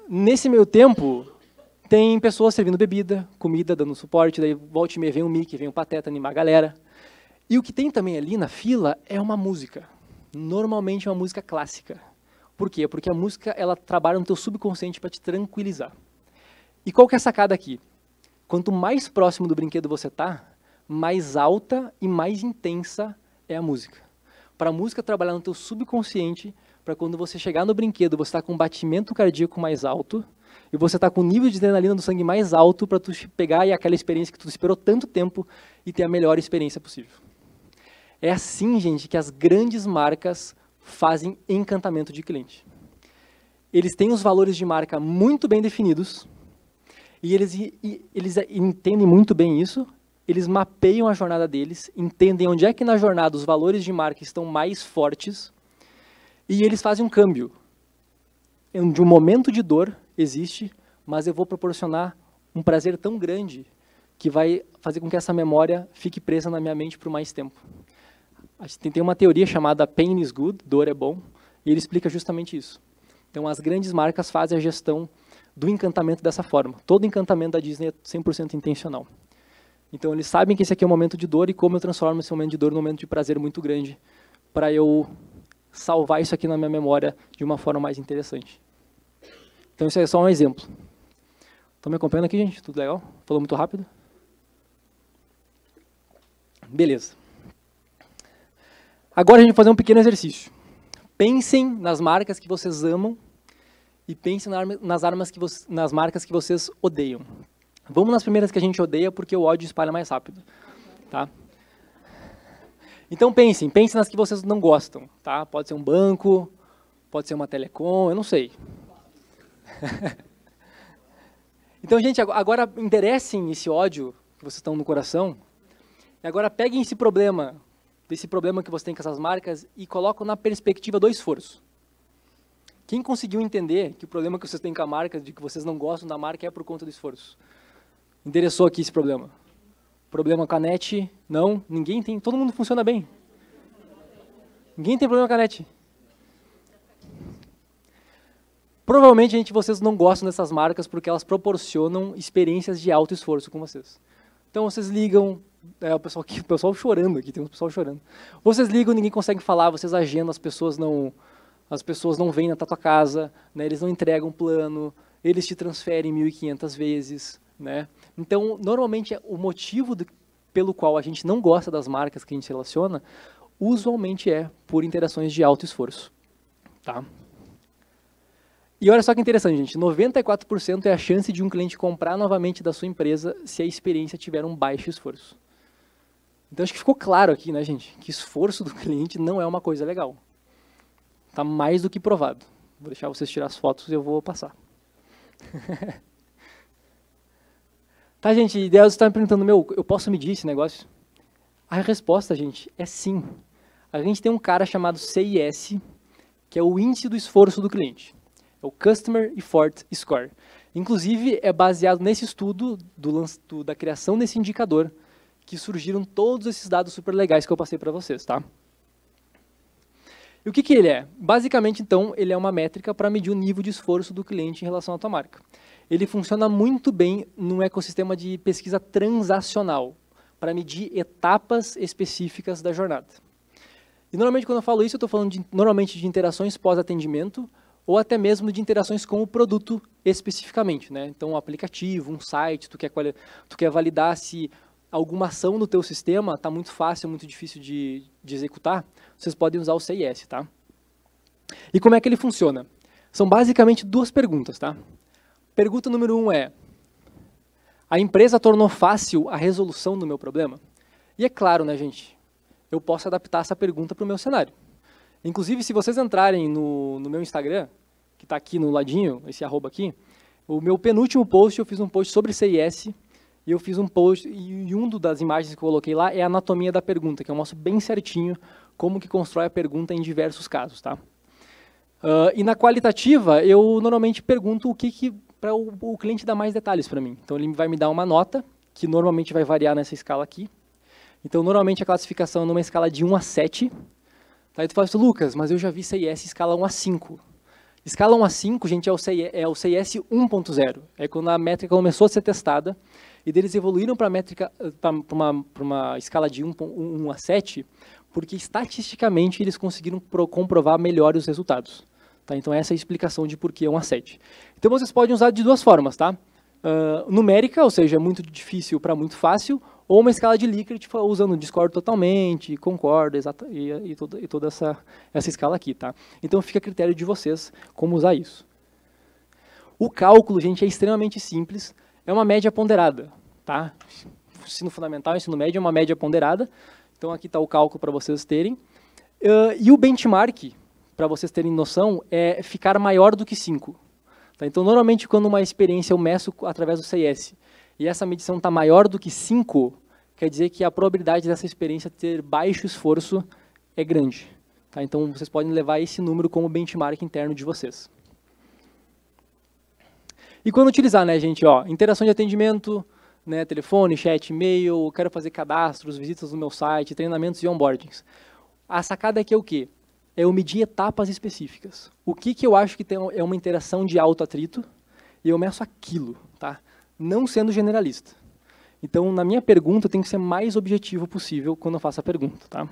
Nesse meio tempo, tem pessoas servindo bebida, comida, dando suporte, daí volta e meia vem o Mickey, vem o Pateta animar a galera. E o que tem também ali na fila é uma música. Normalmente é uma música clássica. Por quê? Porque a música ela trabalha no teu subconsciente para te tranquilizar. E qual que é a sacada aqui? Quanto mais próximo do brinquedo você tá, mais alta e mais intensa é a música. Para a música trabalhar no teu subconsciente, para quando você chegar no brinquedo, você está com um batimento cardíaco mais alto e você está com o nível de adrenalina do sangue mais alto para tu pegar e aquela experiência que tu esperou tanto tempo e ter a melhor experiência possível. É assim, gente, que as grandes marcas fazem encantamento de cliente. Eles têm os valores de marca muito bem definidos e eles, e, eles entendem muito bem isso. Eles mapeiam a jornada deles, entendem onde é que na jornada os valores de marca estão mais fortes e eles fazem um câmbio. De um momento de dor existe, mas eu vou proporcionar um prazer tão grande que vai fazer com que essa memória fique presa na minha mente por mais tempo. Tem uma teoria chamada Pain is Good, dor é bom, e ele explica justamente isso. Então, as grandes marcas fazem a gestão do encantamento dessa forma. Todo encantamento da Disney é 100% intencional. Então, eles sabem que esse aqui é um momento de dor e como eu transformo esse momento de dor num momento de prazer muito grande para eu salvar isso aqui na minha memória de uma forma mais interessante. Então, isso é só um exemplo. Estão me acompanhando aqui, gente? Tudo legal? Falou muito rápido? Beleza. Agora a gente vai fazer um pequeno exercício. Pensem nas marcas que vocês amam e pensem nas, armas que nas marcas que vocês odeiam. Vamos nas primeiras que a gente odeia, porque o ódio espalha mais rápido. Tá? Então pensem, pensem nas que vocês não gostam. Tá? Pode ser um banco, pode ser uma telecom, eu não sei. [laughs] então, gente, agora enderecem esse ódio que vocês estão no coração. E agora peguem esse problema desse problema que você tem com essas marcas e colocam na perspectiva do esforço. Quem conseguiu entender que o problema que vocês têm com a marca, de que vocês não gostam da marca, é por conta do esforço? Endereçou aqui esse problema. Problema com a net? Não, ninguém tem, todo mundo funciona bem. Ninguém tem problema com a net. Provavelmente, gente, vocês não gostam dessas marcas porque elas proporcionam experiências de alto esforço com vocês. Então, vocês ligam, é, o pessoal aqui, [laughs] o pessoal chorando aqui, tem um pessoal chorando. Vocês ligam, ninguém consegue falar, vocês agendam, as pessoas não, as pessoas não vêm na tua casa, né? Eles não entregam plano, eles te transferem 1.500 vezes, né? Então, normalmente o motivo de, pelo qual a gente não gosta das marcas que a gente relaciona, usualmente é por interações de alto esforço, tá? E olha só que interessante, gente, 94% é a chance de um cliente comprar novamente da sua empresa se a experiência tiver um baixo esforço. Então acho que ficou claro aqui, né, gente, que esforço do [laughs] cliente não é uma coisa legal. Está mais do que provado. Vou deixar vocês tirar as fotos e eu vou passar. [laughs] Tá, gente? Deus está me perguntando, meu, eu posso medir esse negócio? A resposta, gente, é sim. A gente tem um cara chamado CIS, que é o índice do esforço do cliente. É o Customer Effort Score. Inclusive, é baseado nesse estudo do, do, da criação desse indicador que surgiram todos esses dados super legais que eu passei para vocês, tá? E o que, que ele é? Basicamente, então, ele é uma métrica para medir o nível de esforço do cliente em relação à tua marca. Ele funciona muito bem num ecossistema de pesquisa transacional, para medir etapas específicas da jornada. E normalmente quando eu falo isso, eu estou falando de, normalmente de interações pós-atendimento ou até mesmo de interações com o produto especificamente. Né? Então, um aplicativo, um site, tu quer, tu quer validar se alguma ação no teu sistema está muito fácil, muito difícil de, de executar, vocês podem usar o CIS, tá? E como é que ele funciona? São basicamente duas perguntas, tá? Pergunta número um é, a empresa tornou fácil a resolução do meu problema? E é claro, né, gente, eu posso adaptar essa pergunta para o meu cenário. Inclusive, se vocês entrarem no, no meu Instagram, que está aqui no ladinho, esse arroba aqui, o meu penúltimo post, eu fiz um post sobre CIS, e eu fiz um post, e um das imagens que eu coloquei lá é a anatomia da pergunta, que eu mostro bem certinho como que constrói a pergunta em diversos casos, tá? Uh, e na qualitativa, eu normalmente pergunto o que, que para o, o, cliente dar mais detalhes para mim. Então, ele vai me dar uma nota, que normalmente vai variar nessa escala aqui. Então, normalmente a classificação é numa escala de 1 a 7. Tá? E tu fala assim, Lucas, mas eu já vi CIS escala 1 a 5. Escala 1 a 5, gente, é o CIS, é o CIS 1.0. É quando a métrica começou a ser testada e deles evoluíram para métrica para uma, uma escala de 1, 1 a 7, porque estatisticamente eles conseguiram pro, comprovar melhor os resultados. Tá? Então essa é a explicação de por que 1 a 7. Então vocês podem usar de duas formas, tá? Uh, numérica, ou seja, muito difícil para muito fácil, ou uma escala de Likert usando discordo totalmente, concordo, exata, e, e, toda, e toda essa, essa escala aqui, tá? Então fica a critério de vocês como usar isso. O cálculo, gente, é extremamente simples é uma média ponderada, tá? Ensino fundamental, ensino médio é uma média ponderada. Então aqui está o cálculo para vocês terem. Uh, e o benchmark, para vocês terem noção, é ficar maior do que 5. Tá? Então normalmente quando uma experiência eu meço através do CIS e essa medição está maior do que 5, quer dizer que a probabilidade dessa experiência ter baixo esforço é grande. Tá? Então vocês podem levar esse número como benchmark interno de vocês. E quando utilizar, né, gente, ó, interação de atendimento, né, telefone, chat, e-mail, quero fazer cadastros, visitas no meu site, treinamentos e onboardings. A sacada aqui é o quê? É eu medir etapas específicas. O que, que eu acho que tem, é uma interação de alto atrito e eu meço aquilo, tá? Não sendo generalista. Então, na minha pergunta, tem que ser mais objetivo possível quando eu faço a pergunta, tá?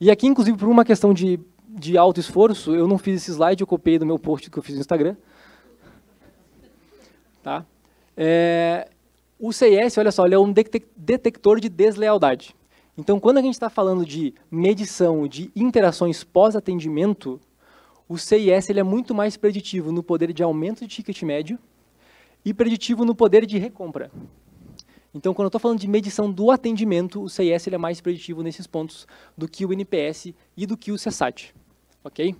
E aqui, inclusive, por uma questão de, de alto esforço, eu não fiz esse slide, eu copiei do meu post que eu fiz no Instagram, Tá? É, o CIS, olha só, ele é um detector de deslealdade. Então, quando a gente está falando de medição de interações pós-atendimento, o CIS ele é muito mais preditivo no poder de aumento de ticket médio e preditivo no poder de recompra. Então, quando eu estou falando de medição do atendimento, o CIS ele é mais preditivo nesses pontos do que o NPS e do que o CSAT. Ok?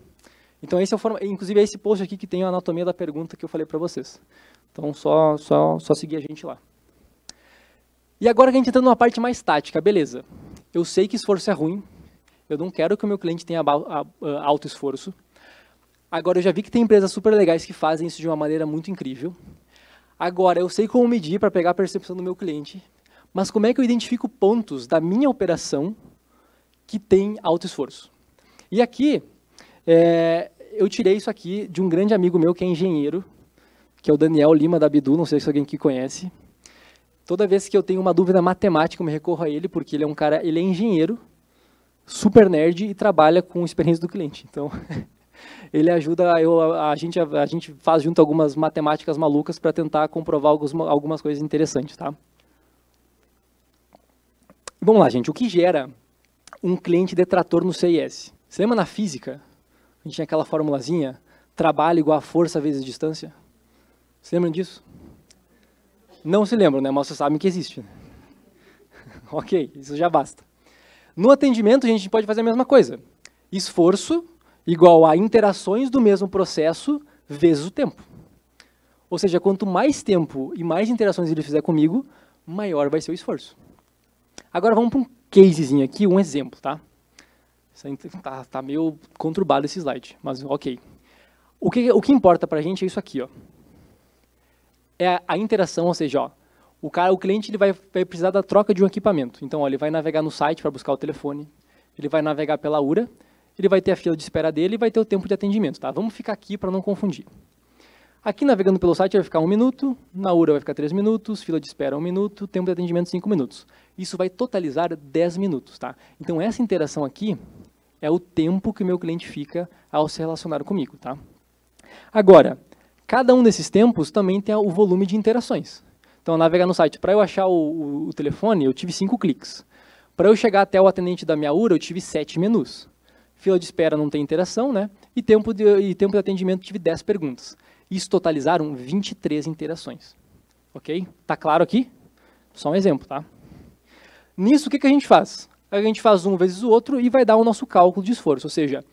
Então, esse é o forma, inclusive é esse post aqui que tem a anatomia da pergunta que eu falei para vocês. Então, só, só, só seguir a gente lá. E agora que a gente entra numa parte mais tática, beleza. Eu sei que esforço é ruim, eu não quero que o meu cliente tenha alto esforço. Agora, eu já vi que tem empresas super legais que fazem isso de uma maneira muito incrível. Agora, eu sei como medir para pegar a percepção do meu cliente, mas como é que eu identifico pontos da minha operação que tem alto esforço? E aqui, é, eu tirei isso aqui de um grande amigo meu que é engenheiro, que é o Daniel Lima da Bidu, não sei se alguém aqui conhece. Toda vez que eu tenho uma dúvida matemática, eu me recorro a ele, porque ele é um cara, ele é engenheiro, super nerd e trabalha com experiência do cliente. Então, [laughs] ele ajuda, eu, a, gente, a, a gente faz junto algumas matemáticas malucas para tentar comprovar algumas, algumas coisas interessantes, tá? Vamos lá, gente. O que gera um cliente detrator no CIS? Você lembra na física? A gente tinha aquela formulazinha, trabalho igual a força vezes distância? Se lembram disso? Não se lembram, né? Mas vocês sabem que existe. [laughs] ok, isso já basta. No atendimento, a gente pode fazer a mesma coisa. Esforço igual a interações do mesmo processo vezes o tempo. Ou seja, quanto mais tempo e mais interações ele fizer comigo, maior vai ser o esforço. Agora vamos para um casezinho aqui, um exemplo, tá? Está tá meio conturbado esse slide, mas ok. O que, o que importa para a gente é isso aqui, ó. É a, interação, ou seja, ó, o, cara, o cliente ele vai, vai precisar da troca de um equipamento. Então, ó, ele vai navegar no site para buscar o telefone, ele vai navegar pela URA, ele vai ter a fila de espera dele e vai ter o tempo de atendimento. Tá? Vamos ficar aqui para não confundir. Aqui, navegando pelo site, vai ficar um minuto, na URA vai ficar três minutos, fila de espera um minuto, tempo de atendimento cinco minutos. Isso vai totalizar 10 minutos. Tá? Então, essa interação aqui é o tempo que o meu cliente fica ao se relacionar comigo. Tá? Agora, cada um desses tempos também tem o volume de interações. Então, navegar no site, para eu achar o, o, o, telefone, eu tive cinco cliques. Para eu chegar até o atendente da minha URA, eu tive sete menus. Fila de espera não tem interação, né? E tempo de, e tempo de atendimento, tive 10 perguntas. Isso totalizaram 23 interações. Ok? Tá claro aqui? Só um exemplo, tá? Nisso, o que, que a gente faz? A gente faz um vezes o outro e vai dar o nosso cálculo de esforço. Ou seja,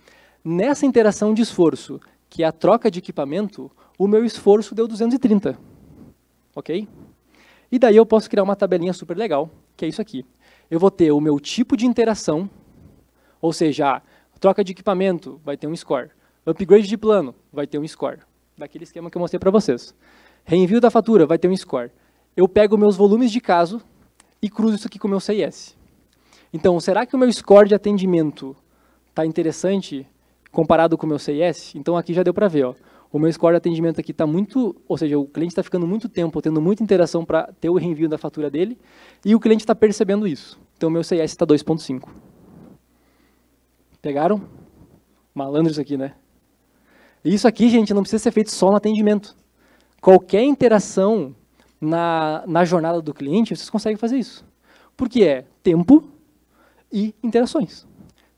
nessa interação de esforço, que é a troca de equipamento, o meu esforço deu 230. Ok? E daí eu posso criar uma tabelinha super legal, que é isso aqui. Eu vou ter o meu tipo de interação, ou seja, troca de equipamento vai ter um score. Upgrade de plano vai ter um score. Daquele esquema que eu mostrei para vocês. Reenvio da fatura vai ter um score. Eu pego meus volumes de caso e cruzo isso aqui com o meu CIS. Então, será que o meu score de atendimento está interessante comparado com o meu CIS? Então, aqui já deu para ver. Ó o meu score de atendimento aqui está muito, ou seja, o cliente está ficando muito tempo, tendo muita interação para ter o reenvio da fatura dele, e o cliente está percebendo isso. Então, meu CS está 2.5. Pegaram? Malandro isso aqui, né? Isso aqui, gente, não precisa ser feito só no atendimento. Qualquer interação na, na jornada do cliente, vocês conseguem fazer isso. Porque é tempo e interações.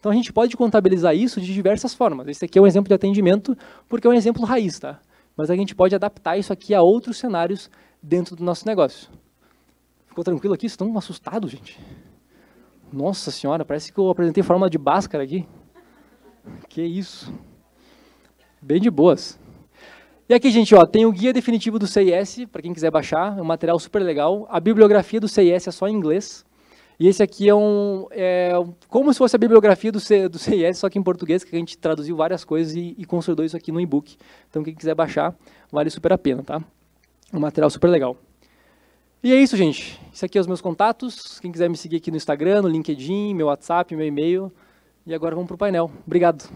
Então a gente pode contabilizar isso de diversas formas. Esse aqui é um exemplo de atendimento, porque é um exemplo raiz, tá? Mas a gente pode adaptar isso aqui a outros cenários dentro do nosso negócio. Ficou tranquilo aqui? Estão assustados, gente? Nossa senhora, parece que eu apresentei forma de Bhaskara aqui. Que isso. Bem de boas. E aqui, gente, ó, tem o guia definitivo do CIS, para quem quiser baixar, é um material super legal. A bibliografia do CIS é só em inglês. E esse aqui é um é como se fosse a bibliografia do, C, do CIS, só que em português, que a gente traduziu várias coisas e, e consolidou isso aqui no e-book. Então, quem quiser baixar, vale super a pena, tá? Um material super legal. E é isso, gente. Isso aqui é os meus contatos. Quem quiser me seguir aqui no Instagram, no LinkedIn, meu WhatsApp, meu e-mail. E agora vamos para o painel. Obrigado.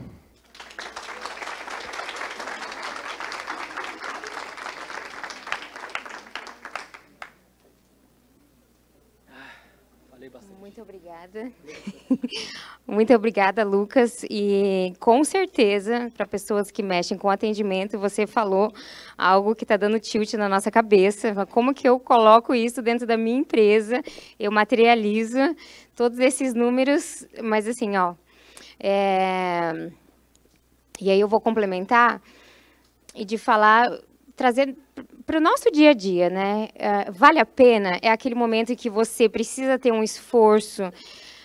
Obrigada. [laughs] Muito obrigada, Lucas. E com certeza, para pessoas que mexem com atendimento, você falou algo que está dando tilt na nossa cabeça. Como que eu coloco isso dentro da minha empresa? Eu materializo todos esses números, mas assim, ó. É... E aí eu vou complementar e de falar, trazer para o nosso dia a dia, né? Uh, vale a pena? É aquele momento em que você precisa ter um esforço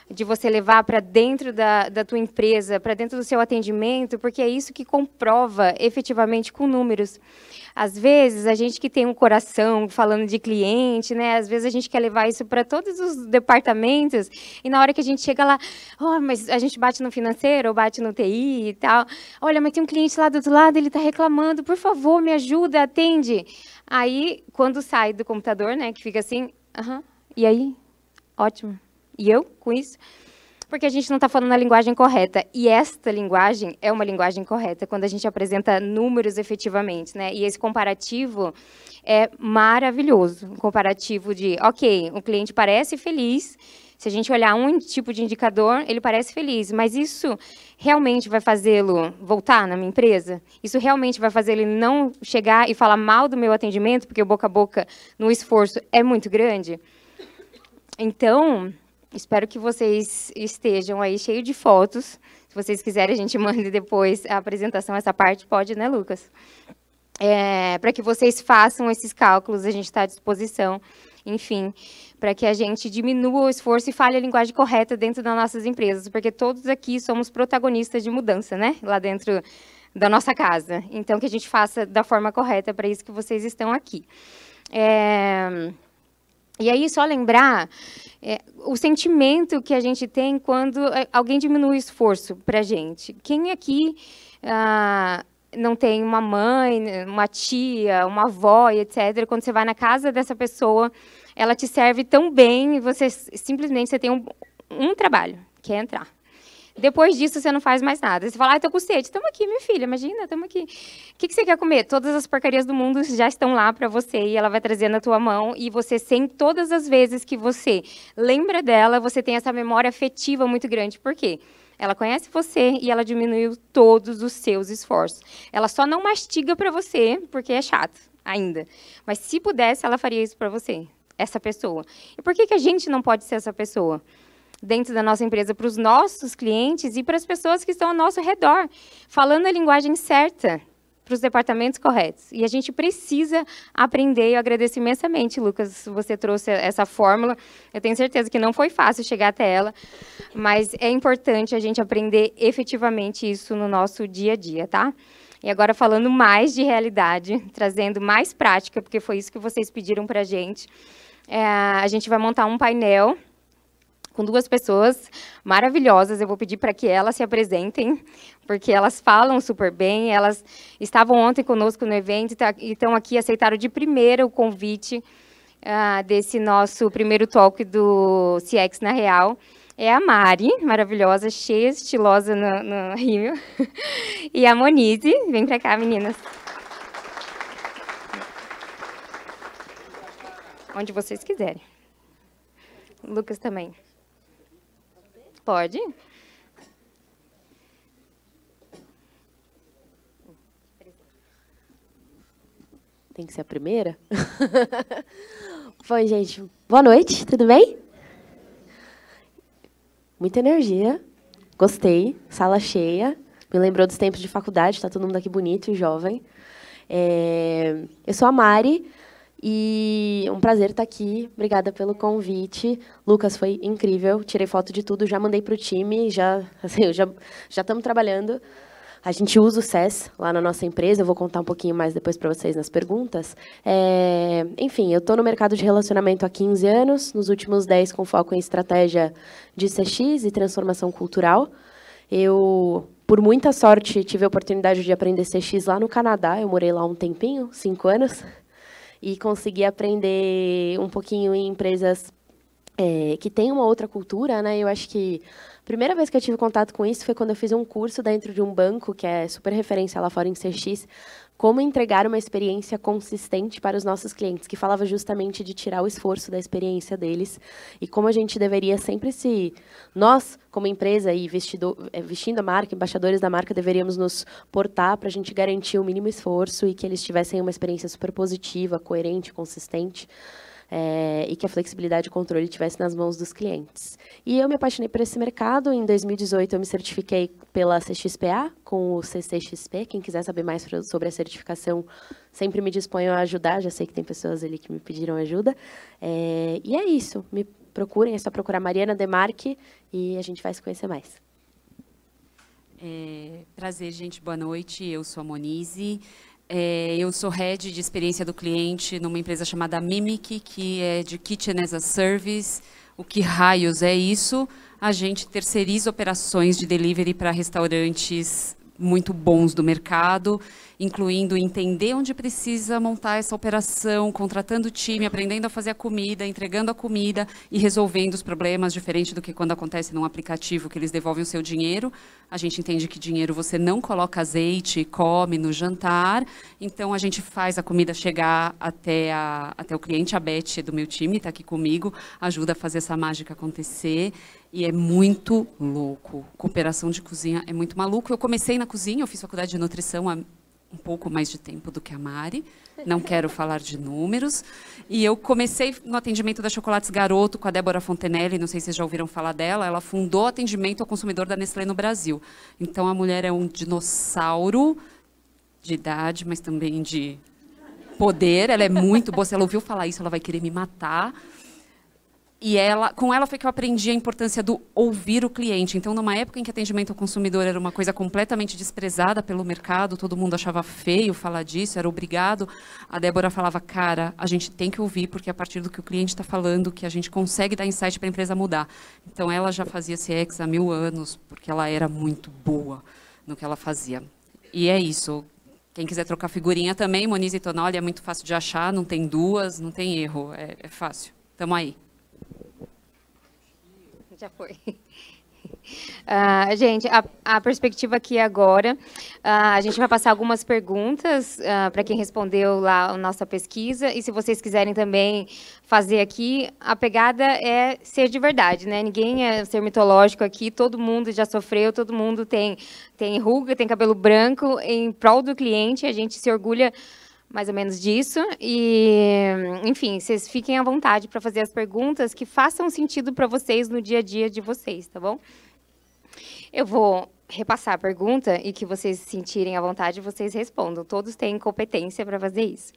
de você levar para dentro da, da tua empresa, para dentro do seu atendimento, porque é isso que comprova efetivamente com números. Às vezes, a gente que tem um coração falando de cliente, né? Às vezes a gente quer levar isso para todos os departamentos e na hora que a gente chega lá, oh, mas a gente bate no financeiro ou bate no TI e tal. Olha, mas tem um cliente lá do outro lado, ele está reclamando, por favor, me ajuda, atende. Aí, quando sai do computador, né, que fica assim, aham, uh -huh, e aí? Ótimo e eu com isso, porque a gente não está falando a linguagem correta. E esta linguagem é uma linguagem correta quando a gente apresenta números efetivamente, né? E esse comparativo é maravilhoso. Um comparativo de, ok, o cliente parece feliz. Se a gente olhar um tipo de indicador, ele parece feliz, mas isso realmente vai fazê-lo voltar na minha empresa? Isso realmente vai fazer ele não chegar e falar mal do meu atendimento, porque o boca a boca no esforço é muito grande? Então, Espero que vocês estejam aí cheio de fotos. Se vocês quiserem, a gente [laughs] manda depois a apresentação, essa parte pode, né, Lucas? É, para que vocês façam esses cálculos, a gente está à disposição, enfim, para que a gente diminua o esforço e fale a linguagem correta dentro das nossas empresas, porque todos aqui somos protagonistas de mudança, né? Lá dentro da nossa casa. Então, que a gente faça da forma correta para isso que vocês estão aqui. É... E aí, só lembrar é, o sentimento que a gente tem quando é, alguém diminui o esforço para a gente. Quem aqui ah, não tem uma mãe, uma tia, uma avó, etc., quando você vai na casa dessa pessoa, ela te serve tão bem e você simplesmente você tem um, um trabalho, que é entrar. Depois disso, você não faz mais nada. Você fala, ah, tô com sede. Estamos aqui, minha filha, imagina, estamos aqui. O que, que você quer comer? Todas as porcarias do mundo já estão lá para você e ela vai trazer na tua mão. E você, sem todas as vezes que você lembra dela, você tem essa memória afetiva muito grande. Por quê? Ela conhece você e ela diminuiu todos os seus esforços. Ela só não mastiga para você, porque é chato ainda. Mas se pudesse, ela faria isso para você, essa pessoa. E por que, que a gente não pode ser essa pessoa? Dentro da nossa empresa para os nossos clientes e para as pessoas que estão ao nosso redor, falando a linguagem certa para os departamentos corretos. E a gente precisa aprender. Eu agradeço imensamente, Lucas, você trouxe essa fórmula. Eu tenho certeza que não foi fácil chegar até ela, mas é importante a gente aprender efetivamente isso no nosso dia a dia, tá? E agora falando mais de realidade, [laughs] trazendo mais prática, porque foi isso que vocês pediram para a gente. É, a gente vai montar um painel com duas pessoas maravilhosas. Eu vou pedir para que elas se apresentem, porque elas falam super bem. Elas estavam ontem conosco no evento e tá, estão aqui, aceitaram de primeira o convite uh, desse nosso primeiro talk do CX na Real. É a Mari, maravilhosa, cheia, estilosa no, no rímel. [laughs] e a Monize. Vem para cá, meninas. Onde vocês quiserem. Lucas também. Pode. Tem que ser a primeira? [laughs] Bom, gente, boa noite, tudo bem? Muita energia, gostei, sala cheia, me lembrou dos tempos de faculdade, está todo mundo aqui bonito e jovem. É, eu sou a Mari, e um prazer estar aqui. Obrigada pelo convite. Lucas, foi incrível. Tirei foto de tudo, já mandei para o time, já [laughs] assim, já já estamos trabalhando. A gente usa o SES lá na nossa empresa. Eu vou contar um pouquinho mais depois para vocês nas perguntas. É, enfim, eu estou no mercado de relacionamento há 15 anos, nos últimos 10 com foco em estratégia de CX e transformação cultural. Eu, por muita sorte, tive a oportunidade de aprender CX lá no Canadá. Eu morei lá um tempinho, cinco anos e conseguir aprender um pouquinho em empresas é, que têm uma outra cultura, né? Eu acho que a primeira vez que eu tive contato com isso foi quando eu fiz um curso dentro de um banco que é super referência lá fora em CX, como entregar uma experiência consistente para os nossos clientes, que falava justamente de tirar o esforço da experiência deles. E como a gente deveria sempre se nós como empresa e vestido, eh, vestindo a marca, embaixadores da marca, deveríamos nos portar para a gente garantir o mínimo esforço e que eles tivessem uma experiência super positiva, coerente, consistente é, e que a flexibilidade e controle estivesse nas mãos dos clientes. E eu me apaixonei por esse mercado. Em 2018, eu me certifiquei pela CXPA, com o CCXP. Quem quiser saber mais sobre a certificação, sempre me disponho a ajudar. Já sei que tem pessoas ali que me pediram ajuda. É, e é isso. Me procurem, é só procurar Mariana Demarque e a gente vai se conhecer mais. É, prazer, gente. Boa noite. Eu sou a Monize. É, eu sou head de experiência do cliente numa empresa chamada Mimic, que é de Kitchen as a Service. O que raios é isso? A gente terceiriza operações de delivery para restaurantes muito bons do mercado incluindo entender onde precisa montar essa operação, contratando time, aprendendo a fazer a comida, entregando a comida e resolvendo os problemas, diferente do que quando acontece num aplicativo que eles devolvem o seu dinheiro. A gente entende que dinheiro você não coloca azeite, come no jantar, então a gente faz a comida chegar até, a, até o cliente. A Beth do meu time está aqui comigo, ajuda a fazer essa mágica acontecer. E é muito louco. Cooperação de cozinha é muito maluco. Eu comecei na cozinha, eu fiz faculdade de nutrição há um pouco mais de tempo do que a Mari, não quero falar de números. E eu comecei no atendimento da Chocolates Garoto com a Débora Fontenelle, não sei se vocês já ouviram falar dela, ela fundou o atendimento ao consumidor da Nestlé no Brasil. Então a mulher é um dinossauro de idade, mas também de poder, ela é muito boa, se ela ouviu falar isso, ela vai querer me matar. E ela, com ela foi que eu aprendi a importância do ouvir o cliente. Então, numa época em que atendimento ao consumidor era uma coisa completamente desprezada pelo mercado, todo mundo achava feio falar disso, era obrigado. A Débora falava, cara, a gente tem que ouvir, porque é a partir do que o cliente está falando que a gente consegue dar insight para a empresa mudar. Então, ela já fazia CX há mil anos, porque ela era muito boa no que ela fazia. E é isso. Quem quiser trocar figurinha também, Moniz e Tonoli, é muito fácil de achar, não tem duas, não tem erro, é, é fácil. Tamo aí. Já foi. Uh, [laughs] gente, a, a, perspectiva aqui agora, uh, a gente vai passar algumas perguntas uh, para quem respondeu lá a nossa pesquisa, e se vocês quiserem também fazer aqui, a pegada é ser de verdade, né? Ninguém é ser mitológico aqui, todo mundo já sofreu, todo mundo tem, tem ruga, tem cabelo branco, em prol do cliente, a gente se orgulha mais ou menos disso. E, enfim, vocês fiquem à vontade para fazer as perguntas que façam sentido para vocês no dia a dia de vocês, tá bom? Eu vou repassar a pergunta e que vocês sentirem à vontade, vocês respondam. Todos têm competência para fazer isso.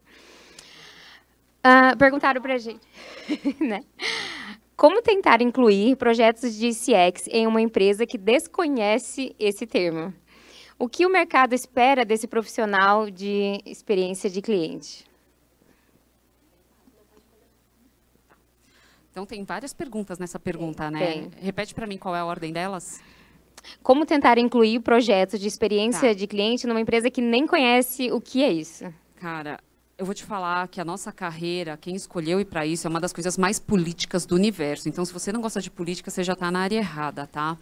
Uh, perguntaram para a gente, [laughs] né? Como tentar incluir projetos de CX em uma empresa que desconhece esse termo? O que o mercado espera desse profissional de experiência de cliente? Então, tem várias perguntas nessa pergunta, né? Tem. Repete para mim qual é a ordem delas. Como tentar incluir projetos de experiência tá. de cliente numa empresa que nem conhece o que é isso? Cara, eu vou te falar que a nossa carreira, quem escolheu ir para isso, é uma das coisas mais políticas do universo. Então, se você não gosta de política, você já está na área errada, tá?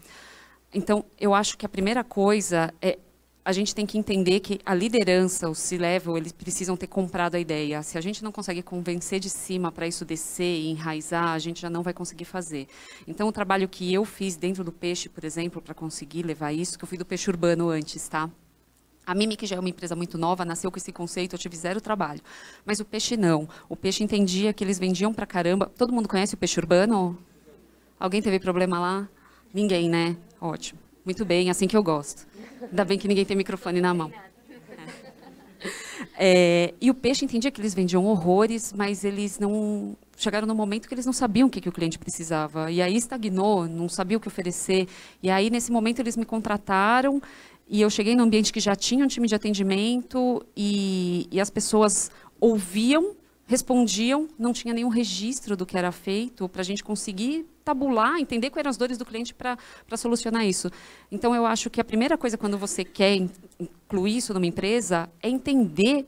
Então, eu acho que a primeira coisa é a gente tem que entender que a liderança, o C-level, eles precisam ter comprado a ideia. Se a gente não consegue convencer de cima para isso descer e enraizar, a gente já não vai conseguir fazer. Então, o trabalho que eu fiz dentro do peixe, por exemplo, para conseguir levar isso, que eu fui do peixe urbano antes, tá? A Mimi, que já é uma empresa muito nova, nasceu com esse conceito, eu tive zero trabalho. Mas o peixe não. O peixe entendia que eles vendiam para caramba. Todo mundo conhece o peixe urbano? Alguém teve problema lá? Ninguém, né? Ótimo. Muito bem, assim que eu gosto. Ainda bem que ninguém tem microfone na mão. É, e o peixe entendia que eles vendiam horrores, mas eles não chegaram no momento que eles não sabiam o que, que o cliente precisava. E aí estagnou, não sabia o que oferecer. E aí, nesse momento, eles me contrataram e eu cheguei num ambiente que já tinha um time de atendimento e, e as pessoas ouviam respondiam, não tinha nenhum registro do que era feito para a gente conseguir tabular, entender quais eram as dores do cliente para solucionar isso. Então, eu acho que a primeira coisa quando você quer incluir isso numa empresa é entender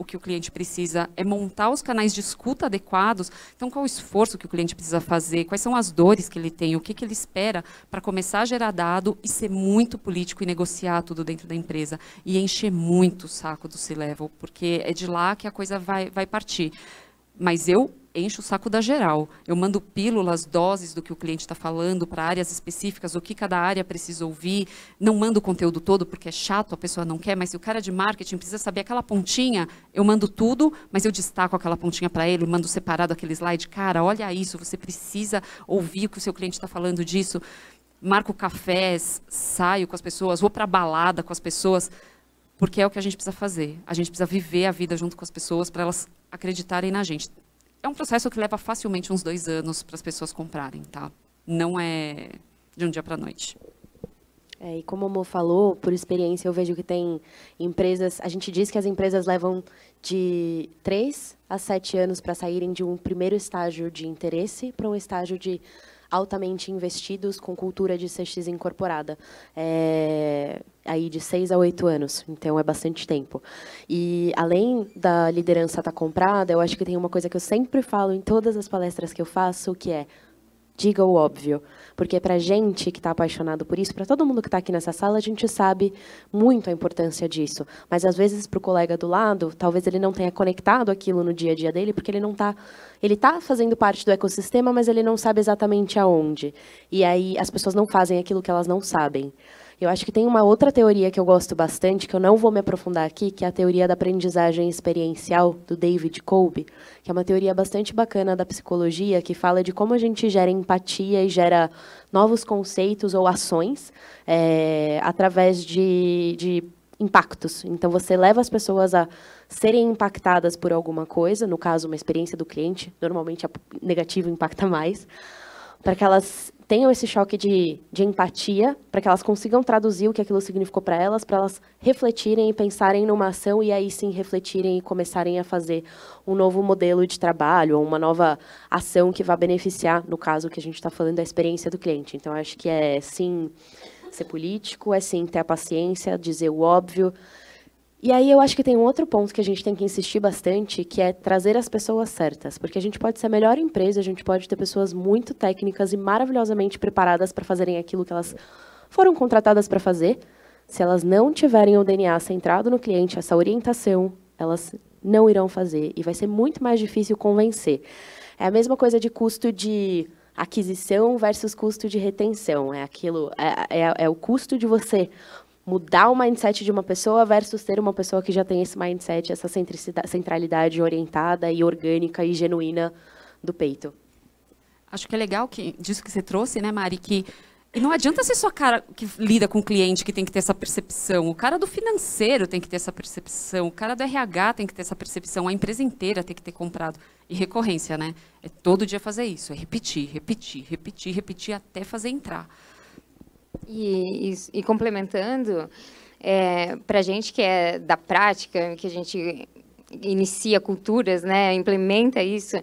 o que o cliente precisa, é montar os canais de escuta adequados. Então, qual o esforço que o cliente precisa fazer, quais são as dores que ele tem, o que, que ele espera para começar a gerar dado e ser muito político e negociar tudo dentro da empresa. E encher muito o saco do C-Level, porque é de lá que a coisa vai, vai partir. Mas eu encho o saco da geral. Eu mando pílulas, doses do que o cliente está falando para áreas específicas, o que cada área precisa ouvir. Não mando o conteúdo todo porque é chato, a pessoa não quer, mas se o cara de marketing precisa saber aquela pontinha, eu mando tudo, mas eu destaco aquela pontinha para ele, mando separado aquele slide. Cara, olha isso, você precisa ouvir o que o seu cliente está falando disso. Marco cafés, saio com as pessoas, vou para balada com as pessoas, porque é o que a gente precisa fazer. A gente precisa viver a vida junto com as pessoas para elas acreditarem na gente é um processo que leva facilmente uns dois anos para as pessoas comprarem, tá? Não é de um dia para a noite. É, e como o Mo falou, por experiência, eu vejo que tem empresas. A gente diz que as empresas levam de três a sete anos para saírem de um primeiro estágio de interesse para um estágio de altamente investidos com cultura de CX incorporada. É, aí de seis a oito anos, então é bastante tempo. E além da liderança estar tá comprada, eu acho que tem uma coisa que eu sempre falo em todas as palestras que eu faço, que é diga o óbvio. Porque para a gente que está apaixonado por isso, para todo mundo que está aqui nessa sala, a gente sabe muito a importância disso. Mas às vezes para o colega do lado, talvez ele não tenha conectado aquilo no dia a dia dele, porque ele não está, ele está fazendo parte do ecossistema, mas ele não sabe exatamente aonde. E aí as pessoas não fazem aquilo que elas não sabem. Eu acho que tem uma outra teoria que eu gosto bastante, que eu não vou me aprofundar aqui, que é a teoria da aprendizagem experiencial, do David Kolbe, que é uma teoria bastante bacana da psicologia, que fala de como a gente gera empatia e gera novos conceitos ou ações é, através de, de impactos. Então, você leva as pessoas a serem impactadas por alguma coisa, no caso, uma experiência do cliente, normalmente a negativa impacta mais, para que elas tenham esse choque de, de empatia, para que elas consigam traduzir o que aquilo significou para elas, para elas refletirem e pensarem numa ação e aí sim refletirem e começarem a fazer um novo modelo de trabalho ou uma nova ação que vá beneficiar, no caso que a gente está falando, da experiência do cliente. Então, acho que é sim ser político, é sim ter a paciência, dizer o óbvio, e aí eu acho que tem um outro ponto que a gente tem que insistir bastante, que é trazer as pessoas certas, porque a gente pode ser a melhor empresa, a gente pode ter pessoas muito técnicas e maravilhosamente preparadas para fazerem aquilo que elas foram contratadas para fazer. Se elas não tiverem o DNA centrado no cliente, essa orientação, elas não irão fazer e vai ser muito mais difícil convencer. É a mesma coisa de custo de aquisição versus custo de retenção. É aquilo, é, é, é o custo de você mudar o mindset de uma pessoa versus ter uma pessoa que já tem esse mindset, essa centralidade orientada e orgânica e genuína do peito. Acho que é legal que disso que você trouxe, né, Mari, que e não adianta ser só cara que lida com o cliente que tem que ter essa percepção. O cara do financeiro tem que ter essa percepção. O cara do RH tem que ter essa percepção. A empresa inteira tem que ter comprado. E recorrência, né? É todo dia fazer isso. É repetir, repetir, repetir, repetir até fazer entrar. E, e, e complementando, é, para a gente que é da prática, que a gente inicia culturas, né, implementa isso,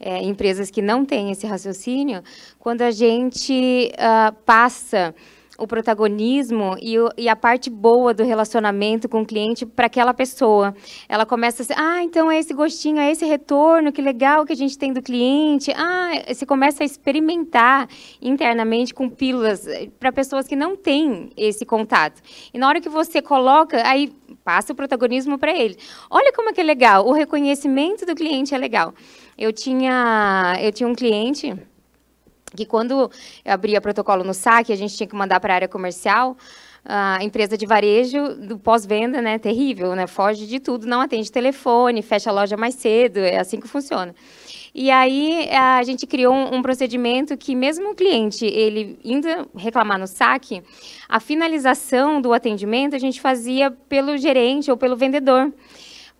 é, empresas que não têm esse raciocínio, quando a gente uh, passa o protagonismo e, o, e, a parte boa do relacionamento com o cliente para aquela pessoa. Ela começa a ser, ah, então é esse gostinho, é esse retorno, que legal que a gente tem do cliente. Ah, você começa a experimentar internamente com pílulas eh, para pessoas que não têm esse contato. E na hora que você coloca, aí passa o protagonismo para ele. Olha como é que é legal, o reconhecimento do cliente é legal. Eu tinha, eu tinha um cliente que quando abria protocolo no saque, a gente tinha que mandar para a área comercial, a empresa de varejo do pós-venda, né, terrível, né, foge de tudo, não atende telefone, fecha a loja mais cedo, é assim que funciona. E aí a gente criou um, um procedimento que mesmo o cliente ele indo reclamar no saque, a finalização do atendimento a gente fazia pelo gerente ou pelo vendedor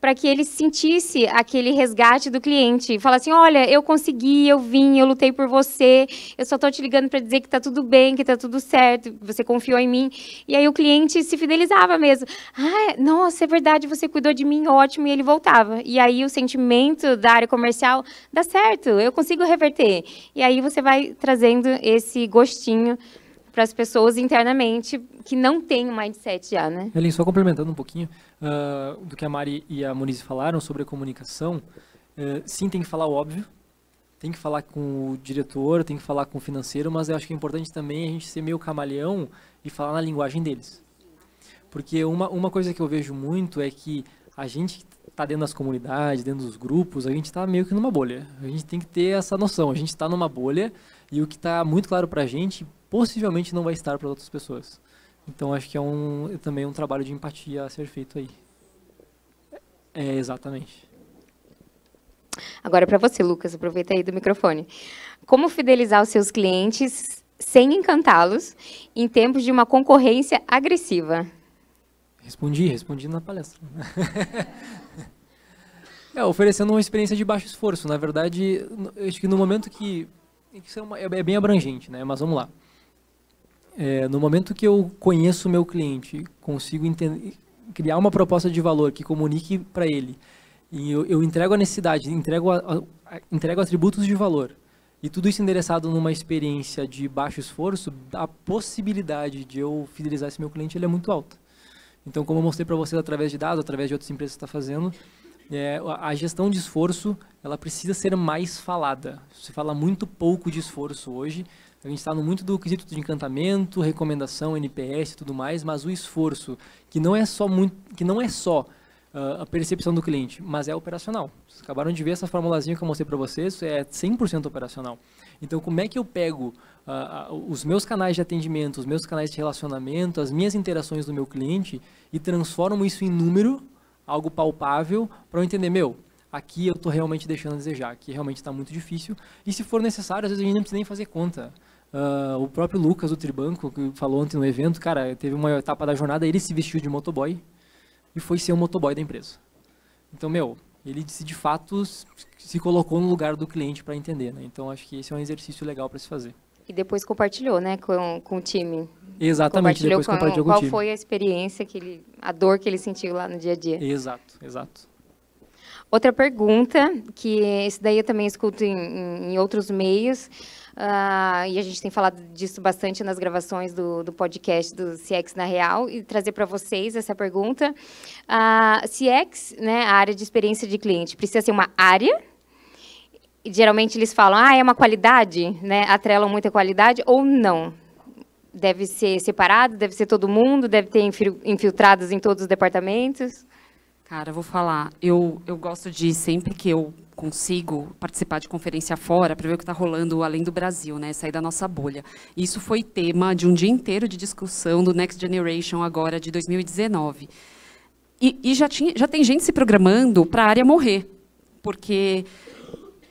para que ele sentisse aquele resgate do cliente. Fala assim: olha, eu consegui, eu vim, eu lutei por você, eu só estou te ligando para dizer que está tudo bem, que está tudo certo, você confiou em mim. E aí o cliente se fidelizava mesmo. Ah, nossa, é verdade, você cuidou de mim, ótimo, e ele voltava. E aí o sentimento da área comercial dá certo, eu consigo reverter. E aí você vai trazendo esse gostinho para as pessoas internamente que não têm o mindset já, né? Ellen, só complementando um pouquinho uh, do que a Mari e a Moniz falaram sobre a comunicação, uh, sim, tem que falar o óbvio, tem que falar com o diretor, tem que falar com o financeiro, mas eu acho que é importante também a gente ser meio camaleão e falar na linguagem deles. Porque uma, uma coisa que eu vejo muito é que a gente está dentro das comunidades, dentro dos grupos, a gente está meio que numa bolha. A gente tem que ter essa noção. A gente está numa bolha e o que está muito claro para a gente possivelmente não vai estar para outras pessoas. Então acho que é um é também um trabalho de empatia a ser feito aí. É exatamente. Agora para você, Lucas, aproveita aí do microfone. Como fidelizar os seus clientes sem encantá-los em tempos de uma concorrência agressiva? Respondi, respondi na palestra. [laughs] é, oferecendo uma experiência de baixo esforço. Na verdade, acho que no momento que isso é, uma, é bem abrangente, né? Mas vamos lá. É, no momento que eu conheço o meu cliente, consigo entender, criar uma proposta de valor que comunique para ele, e eu, eu, entrego a necessidade, entrego, a, a, entrego atributos de valor, e tudo isso endereçado numa experiência de baixo esforço, a possibilidade de eu fidelizar esse meu cliente ele é muito alta. Então, como eu mostrei para vocês através de dados, através de outras empresas que está fazendo, é, a gestão de esforço ela precisa ser mais falada. Se fala muito pouco de esforço hoje, a gente está no muito do quesito de encantamento, recomendação, NPS e tudo mais, mas o esforço, que não é só, muito, que não é só uh, a percepção do cliente, mas é operacional. Vocês acabaram de ver essa formulazinha que eu mostrei para vocês, é 100% operacional. Então, como é que eu pego uh, uh, os meus canais de atendimento, os meus canais de relacionamento, as minhas interações do meu cliente e transformo isso em número, algo palpável, para eu entender, meu, aqui eu estou realmente deixando a desejar, aqui realmente está muito difícil. E se for necessário, às vezes a gente não precisa nem fazer conta. Uh, o próprio Lucas do Tribanco, que falou ontem no evento, cara, teve uma etapa da jornada, ele se vestiu de motoboy e foi ser um motoboy da empresa. Então, meu, ele se de fato se colocou no lugar do cliente para entender, né? Então, acho que esse é um exercício legal para se fazer. E depois compartilhou, né, com, com o time. Exatamente, depois com, compartilhou com o time. Qual foi a experiência que ele, a dor que ele sentiu lá no dia a dia? Exato, exato. Outra pergunta, que esse daí eu também escuto em, em outros meios, uh, e a gente tem falado disso bastante nas gravações do, do podcast do CX na Real, e trazer para vocês essa pergunta. Uh, CX, né, a área de experiência de cliente, precisa ser uma área e geralmente eles falam, ah, é uma qualidade, né? Atrelam muita qualidade ou não? Deve ser separado, deve ser todo mundo, deve ter infiltrados em todos os departamentos? Cara, vou falar, eu, eu gosto de, sempre que eu consigo participar de conferência fora, para ver o que está rolando além do Brasil, né? Sair da nossa bolha. Isso foi tema de um dia inteiro de discussão do Next Generation agora de 2019. E, e já, tinha, já tem gente se programando para a área morrer, porque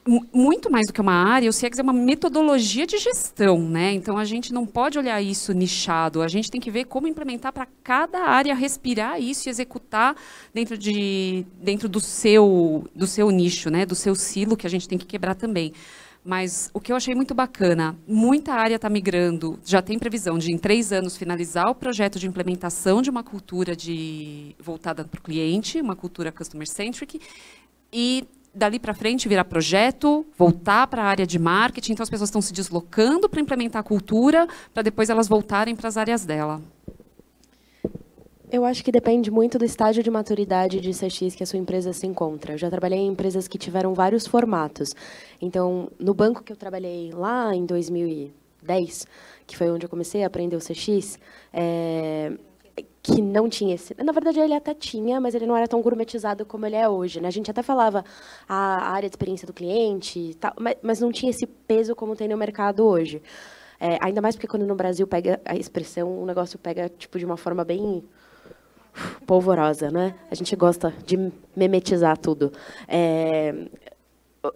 muito mais do que uma área, o CX é uma metodologia de gestão, né? Então a gente não pode olhar isso nichado, a gente tem que ver como implementar para cada área respirar isso e executar dentro de dentro do seu do seu nicho, né? Do seu silo que a gente tem que quebrar também. Mas o que eu achei muito bacana, muita área está migrando, já tem previsão de em três anos finalizar o projeto de implementação de uma cultura de voltada para o cliente, uma cultura customer centric, e dali para frente virar projeto, voltar para a área de marketing, então as pessoas estão se deslocando para implementar a cultura, para depois elas voltarem para as áreas dela. Eu acho que depende muito do estágio de maturidade de CX que a sua empresa se encontra. Eu já trabalhei em empresas que tiveram vários formatos. Então, no banco que eu trabalhei lá em 2010, que foi onde eu comecei a aprender o CX, é, que não tinha esse. Na verdade, ele até tinha, mas ele não era tão gourmetizado como ele é hoje. Né? A gente até falava a área de experiência do cliente, tal, mas, não tinha esse peso como tem no mercado hoje. É, ainda mais porque quando no Brasil pega a expressão, o negócio pega tipo de uma forma bem polvorosa, né? A gente gosta de memetizar tudo. É,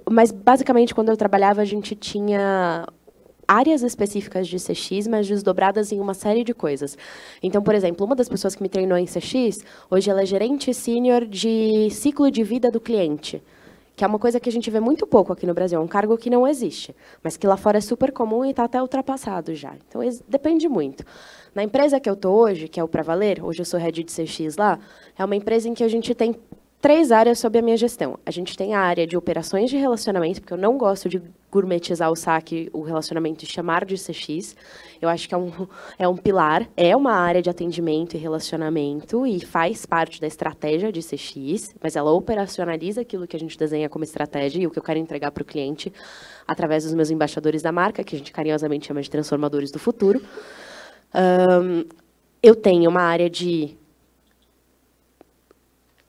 mas basicamente quando eu trabalhava a gente tinha áreas específicas de CX, mas desdobradas em uma série de coisas. Então, por exemplo, uma das pessoas que me treinou em CX, hoje ela é gerente sênior de ciclo de vida do cliente, que é uma coisa que a gente vê muito pouco aqui no Brasil, é um cargo que não existe, mas que lá fora é super comum e está até ultrapassado já. Então, depende muito. Na empresa que eu estou hoje, que é o Pra Valer, hoje eu sou head de CX lá, é uma empresa em que a gente tem três áreas sob a minha gestão. A gente tem a área de operações de relacionamento, porque eu não gosto de gourmetizar o saque, o relacionamento e chamar de CX. Eu acho que é um, [laughs] é um pilar, é uma área de atendimento e relacionamento e faz parte da estratégia de CX, mas ela operacionaliza aquilo que a gente desenha como estratégia e o que eu quero entregar para o cliente através dos meus embaixadores da marca, que a gente carinhosamente chama de transformadores do futuro. Um, eu tenho uma área de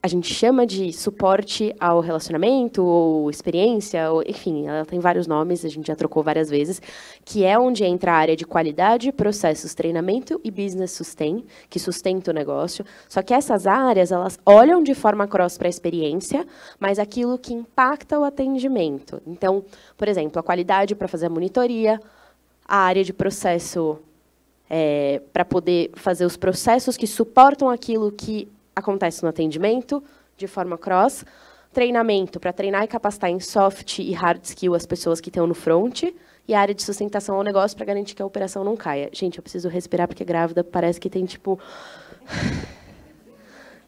a gente chama de suporte ao relacionamento ou experiência, ou, enfim, ela tem vários nomes, a gente já trocou várias vezes, que é onde entra a área de qualidade, processos, treinamento e business sustain, que sustenta o negócio. Só que essas áreas, elas olham de forma cross para a experiência, mas aquilo que impacta o atendimento. Então, por exemplo, a qualidade para fazer a monitoria, a área de processo é, para poder fazer os processos que suportam aquilo que acontece no atendimento, de forma cross, treinamento para treinar e capacitar em soft e hard skill as pessoas que estão no front, e a área de sustentação ao negócio para garantir que a operação não caia. Gente, eu preciso respirar porque grávida parece que tem tipo [sighs]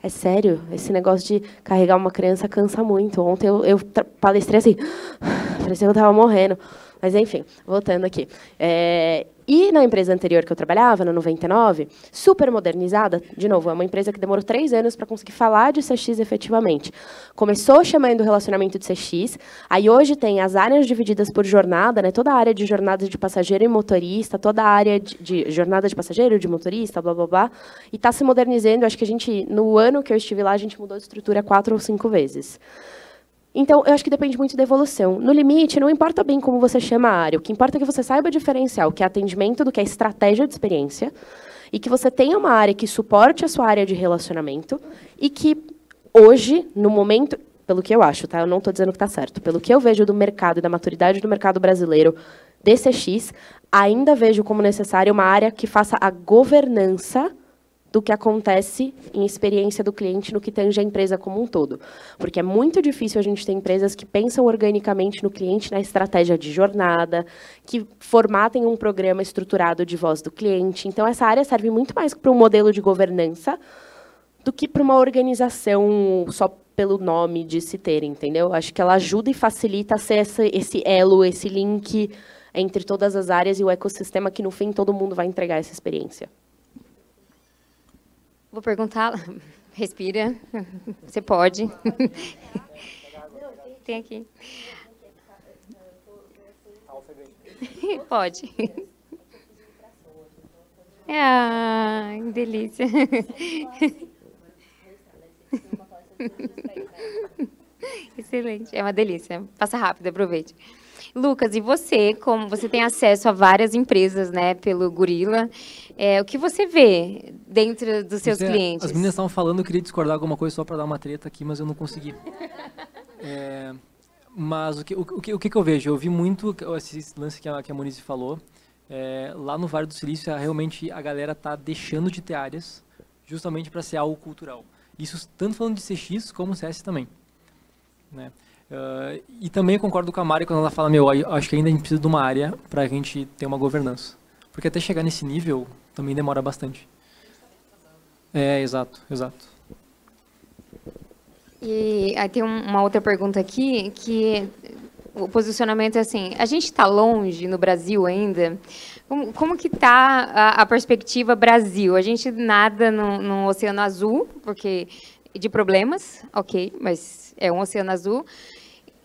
É sério, esse negócio de carregar uma criança cansa muito. Ontem eu, eu palestrei assim, [sighs] parecia que eu estava morrendo. Mas, enfim, voltando aqui. É, e na empresa anterior que eu trabalhava, na 99, super modernizada, de novo, é uma empresa que demorou três anos para conseguir falar de CX efetivamente. Começou chamando o relacionamento de CX, aí hoje tem as áreas divididas por jornada, né, toda a área de jornada de passageiro e motorista, toda a área de, de jornada de passageiro, de motorista, blá, blá, blá, e está se modernizando. Acho que a gente, no ano que eu estive lá, a gente mudou de estrutura quatro ou cinco vezes. Então, eu acho que depende muito da evolução. No limite, não importa bem como você chama a área, o que importa é que você saiba diferenciar o que é atendimento do que é estratégia de experiência, e que você tenha uma área que suporte a sua área de relacionamento, e que hoje, no momento, pelo que eu acho, tá? Eu não estou dizendo que está certo. Pelo que eu vejo do mercado e da maturidade do mercado brasileiro, DCX, ainda vejo como necessária uma área que faça a governança do que acontece em experiência do cliente no que tange a empresa como um todo. Porque é muito difícil a gente ter empresas que pensam organicamente no cliente, na estratégia de jornada, que formatem um programa estruturado de voz do cliente. Então, essa área serve muito mais para um modelo de governança do que para uma organização só pelo nome de se ter, entendeu? Acho que ela ajuda e facilita ser esse, esse elo, esse link entre todas as áreas e o ecossistema que, no fim, todo mundo vai entregar essa experiência. Vou perguntar. Respira. Você pode. Tem aqui. Pode. Ah, que delícia. Excelente. É uma delícia. Passa rápido, aproveite. Lucas, e você, como você tem acesso a várias empresas, né, pelo Gorila, é, o que você vê dentro dos seus Você- clientes? As meninas estavam falando, eu queria discordar alguma coisa só para dar uma treta aqui, mas eu não consegui. [laughs] É, mas o que, o, que, o que que eu vejo? Eu vi muito esse lance que a, que a Monize falou. É, lá no Vale do Silício, realmente a galera tá deixando de ter áreas justamente para ser algo cultural. Isso tanto falando de CX como CS também. Né? Ah, e também concordo com a Mari quando ela fala, meu, eu acho que ainda a gente precisa de uma área para a gente ter uma governança. Porque até chegar nesse nível também demora bastante. É, exato, exato. E aí tem um- uma outra pergunta aqui, que o posicionamento é assim, a gente está longe no Brasil ainda? Como, como que está a, a perspectiva Brasil? A gente nada no, no Oceano Azul, porque de problemas, ok, mas é um Oceano Azul.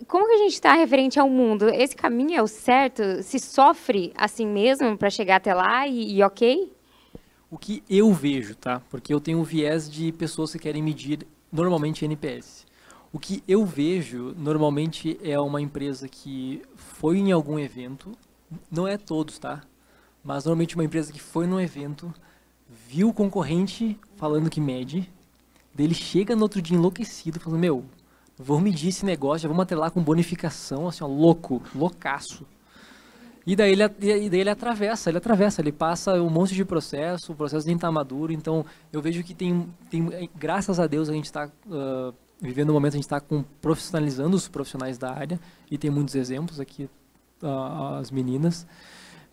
Como que a gente está referente ao mundo? Esse caminho é o certo? Se sofre assim mesmo para chegar até lá e, e ok? O que eu vejo, tá? Porque eu tenho um viés de pessoas que querem medir normalmente NPS. O que eu vejo normalmente é uma empresa que foi em algum evento, não é todos, tá? Mas normalmente uma empresa que foi num evento, viu o concorrente falando que mede, dele chega no outro dia enlouquecido, falando, meu, vou medir esse negócio, já vamos atrelar com bonificação, assim, ó, louco, loucaço. E daí, ele, e daí ele atravessa, ele atravessa, ele passa um monte de processo, o processo nem está maduro, então eu vejo que tem, tem graças a Deus a gente está vivendo um momento, a gente está profissionalizando os profissionais da área, e tem muitos exemplos aqui, uh, as meninas,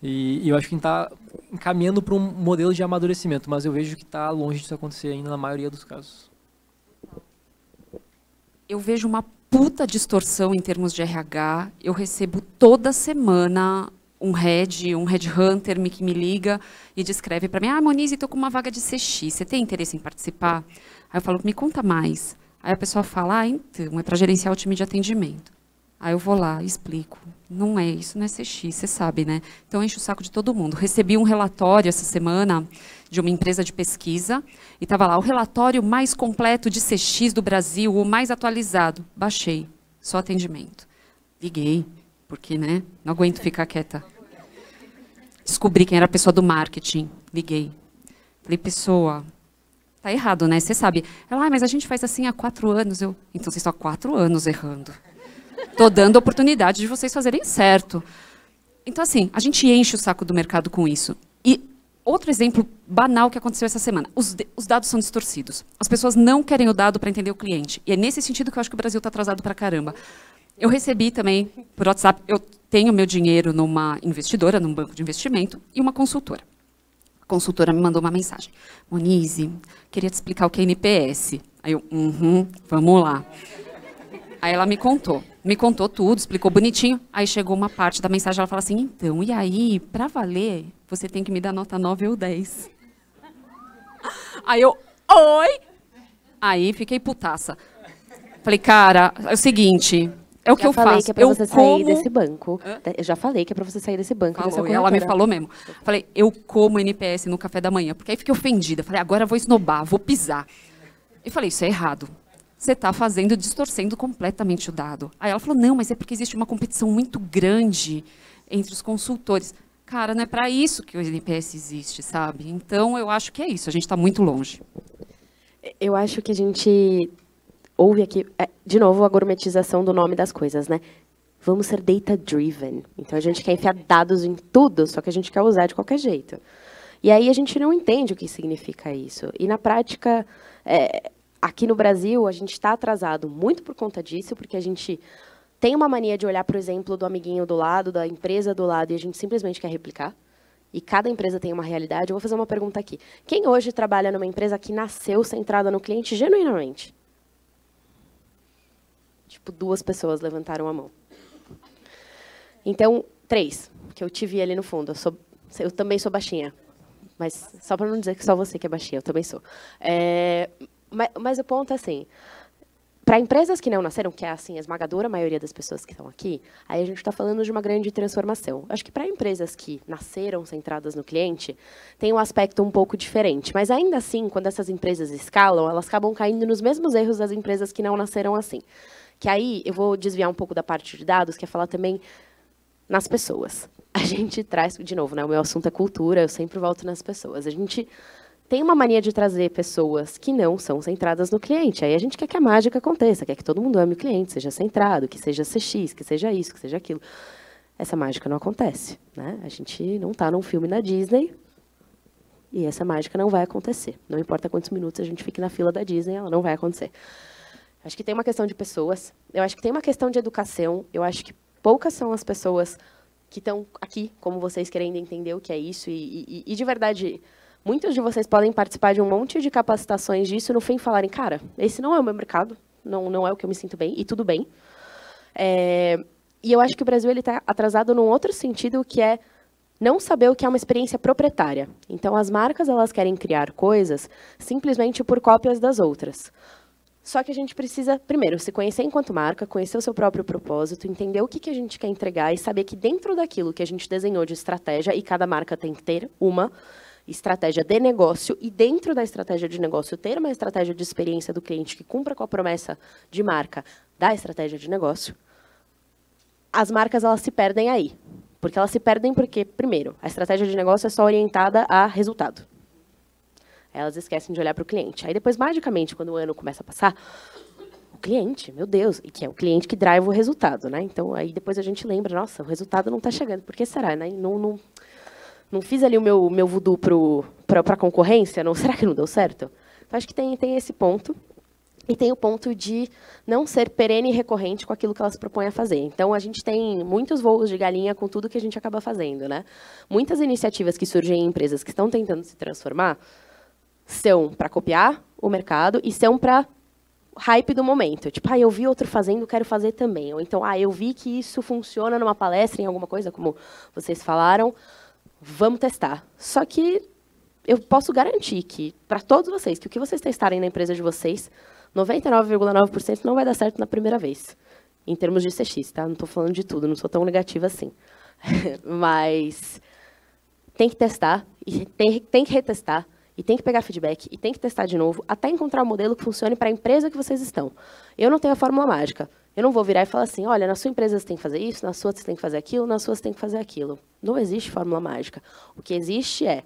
e, e eu acho que está encaminhando para um modelo de amadurecimento, mas eu vejo que está longe disso acontecer ainda na maioria dos casos. Eu vejo uma puta distorção em termos de RH. Eu recebo toda semana um head, um headhunter me, que me liga e descreve para mim: Ah, Monize, estou com uma vaga de CX, você tem interesse em participar? Aí eu falo: Me conta mais. Aí a pessoa fala: Ah, então, é para gerenciar o time de atendimento. Aí eu vou lá explico. Não é, isso não é CX, você sabe, né? Então enche o saco de todo mundo. Recebi um relatório essa semana de uma empresa de pesquisa e estava lá o relatório mais completo de CX do Brasil, o mais atualizado. Baixei, só atendimento. Liguei, porque, né? Não aguento ficar quieta. Descobri quem era a pessoa do marketing. Liguei. Falei, pessoa, tá errado, né? Você sabe. Ela, ah, mas a gente faz assim há quatro anos. Eu, então vocês estão há quatro anos errando. Estou dando oportunidade de vocês fazerem certo. Então, assim, a gente enche o saco do mercado com isso. E outro exemplo banal que aconteceu essa semana: os, os dados são distorcidos. As pessoas não querem o dado para entender o cliente. E é nesse sentido que eu acho que o Brasil está atrasado para caramba. Eu recebi também, por WhatsApp, eu tenho meu dinheiro numa investidora, num banco de investimento, e uma consultora. A consultora me mandou uma mensagem. Monize, queria te explicar o que é NPS. Aí eu, uhum, vamos lá. Aí ela me contou, me contou tudo, explicou bonitinho. Aí chegou uma parte da mensagem, ela fala assim: então, e aí, para valer, você tem que me dar nota 9 ou 10. Aí eu, oi! Aí fiquei putaça. Falei, cara, é o seguinte, é o que já eu falei faço. que é pra eu você como... sair desse banco. Eu já falei que é pra você sair desse banco. Falou, ela me falou mesmo. Falei, eu como NPS no café da manhã, porque aí fiquei ofendida. Falei, agora eu vou esnobar, vou pisar. E falei, isso é errado. Você está fazendo, distorcendo completamente o dado. Aí ela falou, não, mas é porque existe uma competição muito grande entre os consultores. Cara, não é para isso que o NPS existe, sabe? Então, eu acho que é isso, a gente está muito longe. Eu acho que a gente ouve aqui, é, de novo, a gourmetização do nome das coisas, né? Vamos ser data-driven. Então, a gente quer enfiar dados em tudo, só que a gente quer usar de qualquer jeito. E aí a gente não entende o que significa isso. E na prática, é, aqui no Brasil, a gente está atrasado muito por conta disso, porque a gente tem uma mania de olhar, por exemplo, do amiguinho do lado, da empresa do lado, e a gente simplesmente quer replicar. E cada empresa tem uma realidade. Eu vou fazer uma pergunta aqui. Quem hoje trabalha numa empresa que nasceu centrada no cliente genuinamente? Tipo, duas pessoas levantaram a mão. Então, três, que eu te vi ali no fundo. Eu, sou, eu também sou baixinha. Mas só para não dizer que só você que é baixinha, eu também sou. É, mas, mas o ponto é assim, para empresas que não nasceram, que é assim a esmagadora maioria das pessoas que estão aqui, aí a gente está falando de uma grande transformação. Acho que para empresas que nasceram centradas no cliente, tem um aspecto um pouco diferente. Mas ainda assim, quando essas empresas escalam, elas acabam caindo nos mesmos erros das empresas que não nasceram assim. Que aí eu vou desviar um pouco da parte de dados, que é falar também nas pessoas. A gente traz, de novo, né, o meu assunto é cultura, eu sempre volto nas pessoas. A gente tem uma mania de trazer pessoas que não são centradas no cliente. Aí a gente quer que a mágica aconteça, quer que todo mundo ame o cliente, seja centrado, que seja CX, que seja isso, que seja aquilo. Essa mágica não acontece. Né? A gente não está num filme na Disney e essa mágica não vai acontecer. Não importa quantos minutos a gente fique na fila da Disney, ela não vai acontecer. Acho que tem uma questão de pessoas, eu acho que tem uma questão de educação, eu acho que poucas são as pessoas que estão aqui, como vocês, querendo entender o que é isso e, e, e de verdade Muitos de vocês podem participar de um monte de capacitações disso e no fim falarem, cara, esse não é o meu mercado, não, não é o que eu me sinto bem, e tudo bem. É, e eu acho que o Brasil está atrasado num outro sentido, que é não saber o que é uma experiência proprietária. Então, as marcas elas querem criar coisas simplesmente por cópias das outras. Só que a gente precisa, primeiro, se conhecer enquanto marca, conhecer o seu próprio propósito, entender o que, que a gente quer entregar e saber que dentro daquilo que a gente desenhou de estratégia, e cada marca tem que ter uma, estratégia de negócio e dentro da estratégia de negócio ter uma estratégia de experiência do cliente que cumpra com a promessa de marca da estratégia de negócio, as marcas elas se perdem aí. Porque elas se perdem porque, primeiro, a estratégia de negócio é só orientada a resultado. Elas esquecem de olhar para o cliente. Aí depois, magicamente, quando o ano começa a passar, o cliente, meu Deus, e que é o cliente que drive o resultado, né? Então aí depois a gente lembra, nossa, o resultado não está chegando. Por que será? Né? Não, não, não fiz ali o meu, meu voodoo para a concorrência? Não, [laughs] será que não deu certo? Então, acho que tem, tem esse ponto. E tem o ponto de não ser perene e recorrente com aquilo que elas propõem a fazer. Então, a gente tem muitos voos de galinha com tudo que a gente acaba fazendo. Né? Muitas iniciativas que surgem em empresas que estão tentando se transformar são para copiar o mercado e são para hype do momento. Tipo, ah, eu vi outro fazendo, quero fazer também. Ou então, ah, eu vi que isso funciona numa palestra, em alguma coisa, como vocês falaram vamos testar. Só que eu posso garantir que, para todos vocês, que o que vocês testarem na empresa de vocês, 99,9% não vai dar certo na primeira vez, em termos de CX, tá? Não estou falando de tudo, não sou tão negativa assim. [laughs] Mas tem que testar, e tem, tem que retestar, e tem que pegar feedback, e tem que testar de novo, até encontrar um modelo que funcione para a empresa que vocês estão. Eu não tenho a fórmula mágica. Eu não vou virar e falar assim, olha, na sua empresa você tem que fazer isso, na sua você tem que fazer aquilo, na sua você tem que fazer aquilo. Não existe fórmula mágica. O que existe é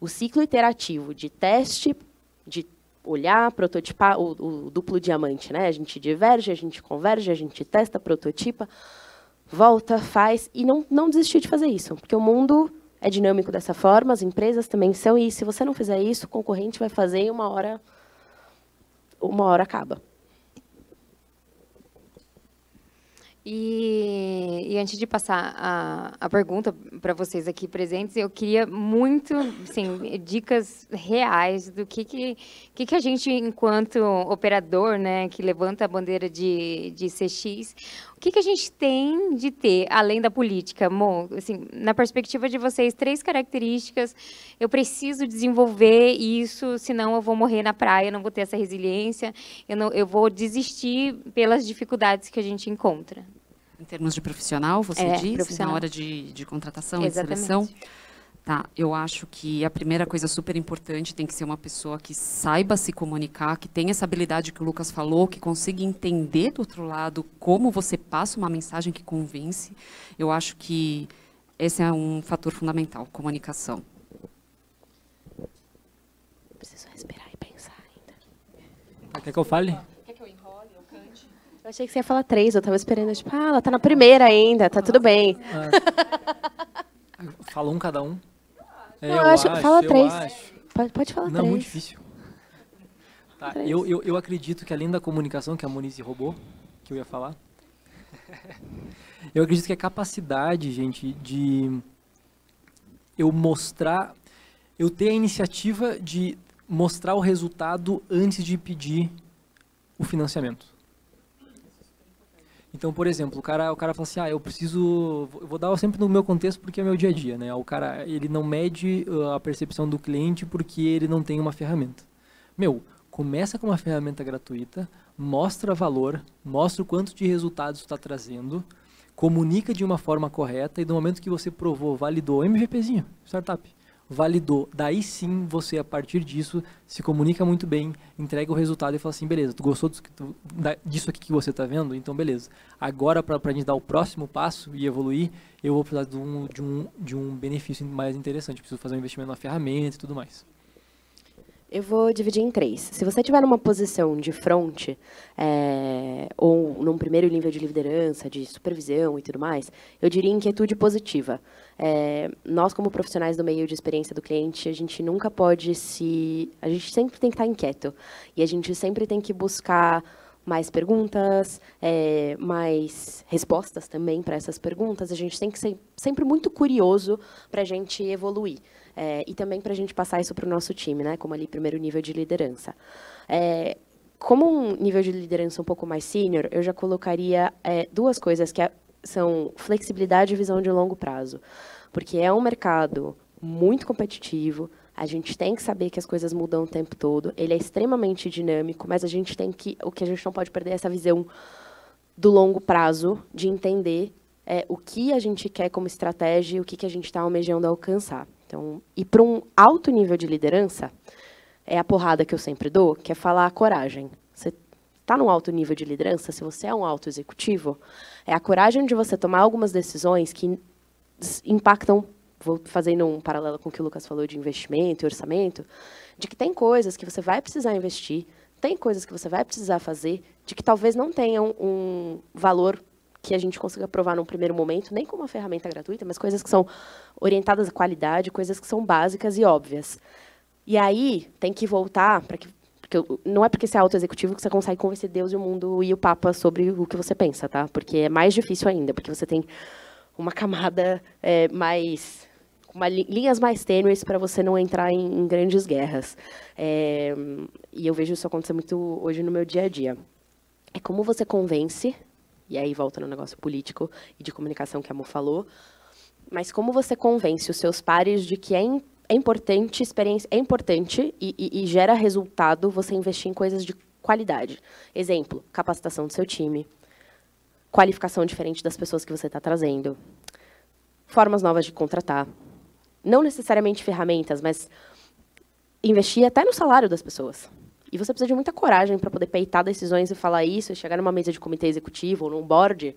o ciclo iterativo de teste, de olhar, prototipar, o, o duplo diamante. Né? A gente diverge, a gente converge, a gente testa, prototipa, volta, faz, e não, não desistir de fazer isso. Porque o mundo é dinâmico dessa forma, as empresas também são, e se você não fizer isso, o concorrente vai fazer e uma hora, uma hora acaba. E, e, antes de passar a, a pergunta para vocês aqui presentes, eu queria muito, assim, dicas reais do que, que, que, que a gente, enquanto operador, né, que levanta a bandeira de, de CX, o que, que a gente tem de ter, além da política? Mo, assim, na perspectiva de vocês, três características, eu preciso desenvolver isso, senão eu vou morrer na praia, não vou ter essa resiliência, eu, não, eu vou desistir pelas dificuldades que a gente encontra. Em termos de profissional, você é, diz? Profissional. Na hora de, de contratação e seleção? Tá, eu acho que a primeira coisa super importante tem que ser uma pessoa que saiba se comunicar, que tenha essa habilidade que o Lucas falou, que consiga entender do outro lado como você passa uma mensagem que convence. Eu acho que esse é um fator fundamental, comunicação. Preciso respirar e pensar ainda. Quer que eu fale? Eu achei que você ia falar três, eu estava esperando, tipo, ah, ela tá na primeira ainda, tá tudo bem. Ah. Fala um cada um. É, Não, eu acho- fala eu três. acho. Pode, pode falar Não, três. muito difícil. Tá, eu, eu, eu acredito que além da comunicação que a Monize roubou, que eu ia falar, [laughs] eu acredito que a capacidade, gente, de eu mostrar, eu ter a iniciativa de mostrar o resultado antes de pedir o financiamento. Então, por exemplo, o cara, o cara fala assim, ah, eu preciso, eu vou dar sempre no meu contexto porque é meu dia a dia, né? O cara, ele não mede uh, a percepção do cliente porque ele não tem uma ferramenta. Meu, começa com uma ferramenta gratuita, mostra valor, mostra o quanto de resultados está trazendo, comunica de uma forma correta e no momento que você provou, validou, MVPzinho, startup, validou, daí sim você a partir disso se comunica muito bem, entrega o resultado e fala assim, beleza, tu gostou tu- disso aqui que você está vendo? Então beleza. Agora para a gente dar o próximo passo e evoluir, eu vou precisar de um, de um, de um benefício mais interessante, preciso fazer um investimento na ferramenta e tudo mais. Eu vou dividir em três. Se você tiver numa posição de front, é, ou num primeiro nível de liderança, de supervisão e tudo mais, eu diria inquietude positiva. É, nós, como profissionais do meio de experiência do cliente, a gente nunca pode se. A gente sempre tem que estar inquieto. E a gente sempre tem que buscar mais perguntas, é, mais respostas também para essas perguntas. A gente tem que ser sempre muito curioso para a gente evoluir. É, e também para a gente passar isso para o nosso time, né? Como ali, primeiro nível de liderança. É, como um nível de liderança um pouco mais sênior, eu já colocaria é, duas coisas que são flexibilidade e visão de longo prazo. Porque é um mercado muito competitivo, a gente tem que saber que as coisas mudam o tempo todo, ele é extremamente dinâmico, mas a gente tem que. O que a gente não pode perder é essa visão do longo prazo, de entender é, o que a gente quer como estratégia e o que, que a gente está almejando alcançar. Então, e para um alto nível de liderança, é a porrada que eu sempre dou, que é falar a coragem. Você está num alto nível de liderança, se você é um alto executivo, é a coragem de você tomar algumas decisões que impactam, vou fazendo um paralelo com o que o Lucas falou de investimento e orçamento, de que tem coisas que você vai precisar investir, tem coisas que você vai precisar fazer, de que talvez não tenham um valor que a gente consiga provar num primeiro momento, nem com uma ferramenta gratuita, mas coisas que são orientadas à qualidade, coisas que são básicas e óbvias. E aí tem que voltar para que porque não é porque você é auto-executivo que você consegue convencer Deus e o mundo e o Papa sobre o que você pensa, tá? Porque é mais difícil ainda, porque você tem uma camada é, mais uma li- linhas mais tênues para você não entrar em, em grandes guerras. É, e eu vejo isso acontecer muito hoje no meu dia a dia. É como você convence, e aí volta no negócio político e de comunicação que a Mo falou, mas como você convence os seus pares de que é, é importante experiência é importante e, e- e gera resultado você investir em coisas de qualidade. Exemplo, capacitação do seu time, qualificação diferente das pessoas que você está trazendo, formas novas de contratar, não necessariamente ferramentas, mas investir até no salário das pessoas. E você precisa de muita coragem para poder peitar decisões e falar isso, e chegar numa mesa de comitê executivo ou num board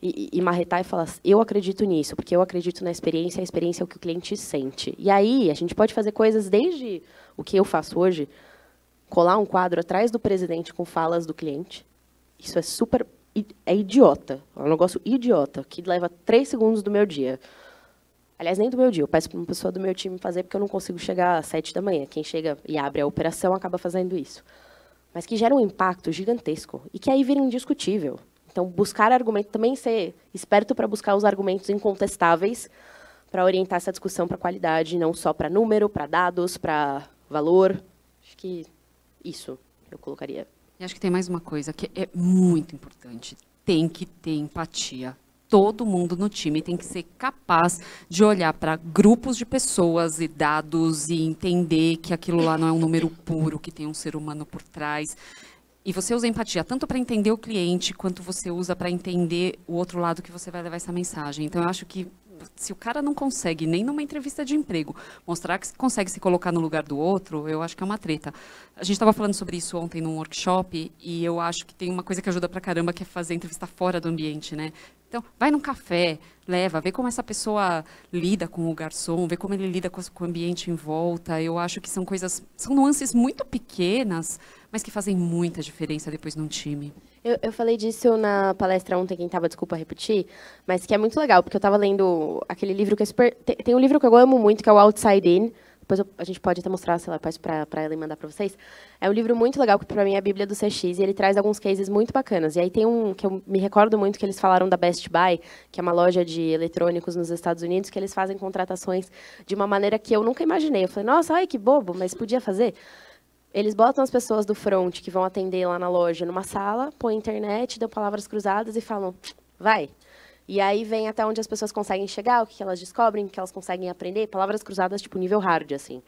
e, e, marretar e falar, eu acredito nisso, porque eu acredito na experiência, a experiência é o que o cliente sente. E aí, a gente pode fazer coisas desde o que eu faço hoje, colar um quadro atrás do presidente com falas do cliente. Isso é super. É idiota. É um negócio idiota, que leva três segundos do meu dia. Aliás, nem do meu dia. Eu peço para uma pessoa do meu time fazer, porque eu não consigo chegar às sete da manhã. Quem chega e abre a operação acaba fazendo isso. Mas que gera um impacto gigantesco e que aí vira indiscutível. Então, buscar argumento, também ser esperto para buscar os argumentos incontestáveis para orientar essa discussão para qualidade, não só para número, para dados, para valor. Acho que isso eu colocaria. E acho que tem mais uma coisa que é muito importante. Tem que ter empatia. Todo mundo no time tem que ser capaz de olhar para grupos de pessoas e dados e entender que aquilo lá não é um número puro, que tem um ser humano por trás. E você usa empatia tanto para entender o cliente, quanto você usa para entender o outro lado que você vai levar essa mensagem. Então, eu acho que se o cara não consegue, nem numa entrevista de emprego, mostrar que consegue se colocar no lugar do outro, eu acho que é uma treta. A gente estava falando sobre isso ontem num workshop e eu acho que tem uma coisa que ajuda pra caramba, que é fazer entrevista fora do ambiente, né? Então, vai num café, leva, vê como essa pessoa lida com o garçom, vê como ele lida com, o ambiente em volta. Eu acho que são coisas, são nuances muito pequenas, mas que fazem muita diferença depois num time. Eu, eu falei disso na palestra ontem, quem estava, desculpa repetir, mas que é muito legal, porque eu estava lendo aquele livro que é super... Tem, tem, um livro que eu amo muito, que é o Outside In, depois eu, a gente pode até mostrar, sei lá, para ela e mandar para vocês. É um livro muito legal, que para mim é a Bíblia do CX, e ele traz alguns cases muito bacanas. E aí tem um que eu me recordo muito, que eles falaram da Best Buy, que é uma loja de eletrônicos nos Estados Unidos, que eles fazem contratações de uma maneira que eu nunca imaginei. Eu falei, nossa, ai, que bobo, mas podia fazer. Eles botam as pessoas do front que vão atender lá na loja numa sala, põem internet, dão palavras cruzadas e falam, vai. E aí vem até onde as pessoas conseguem chegar, o que elas descobrem, o que elas conseguem aprender, palavras cruzadas tipo nível hard, assim.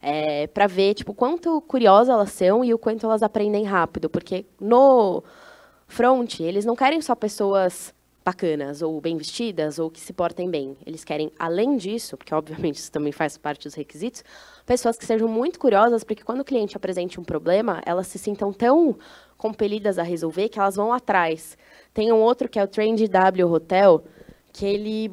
É, para ver tipo quanto curiosas elas são e o quanto elas aprendem rápido, porque no front eles não querem só pessoas bacanas ou bem vestidas ou que se portem bem. Eles querem, além disso, porque obviamente isso também faz parte dos requisitos, pessoas que sejam muito curiosas, porque quando o cliente apresente um problema, elas se sintam tão compelidas a resolver que elas vão atrás. Tem um outro que é o Trend W Hotel, que ele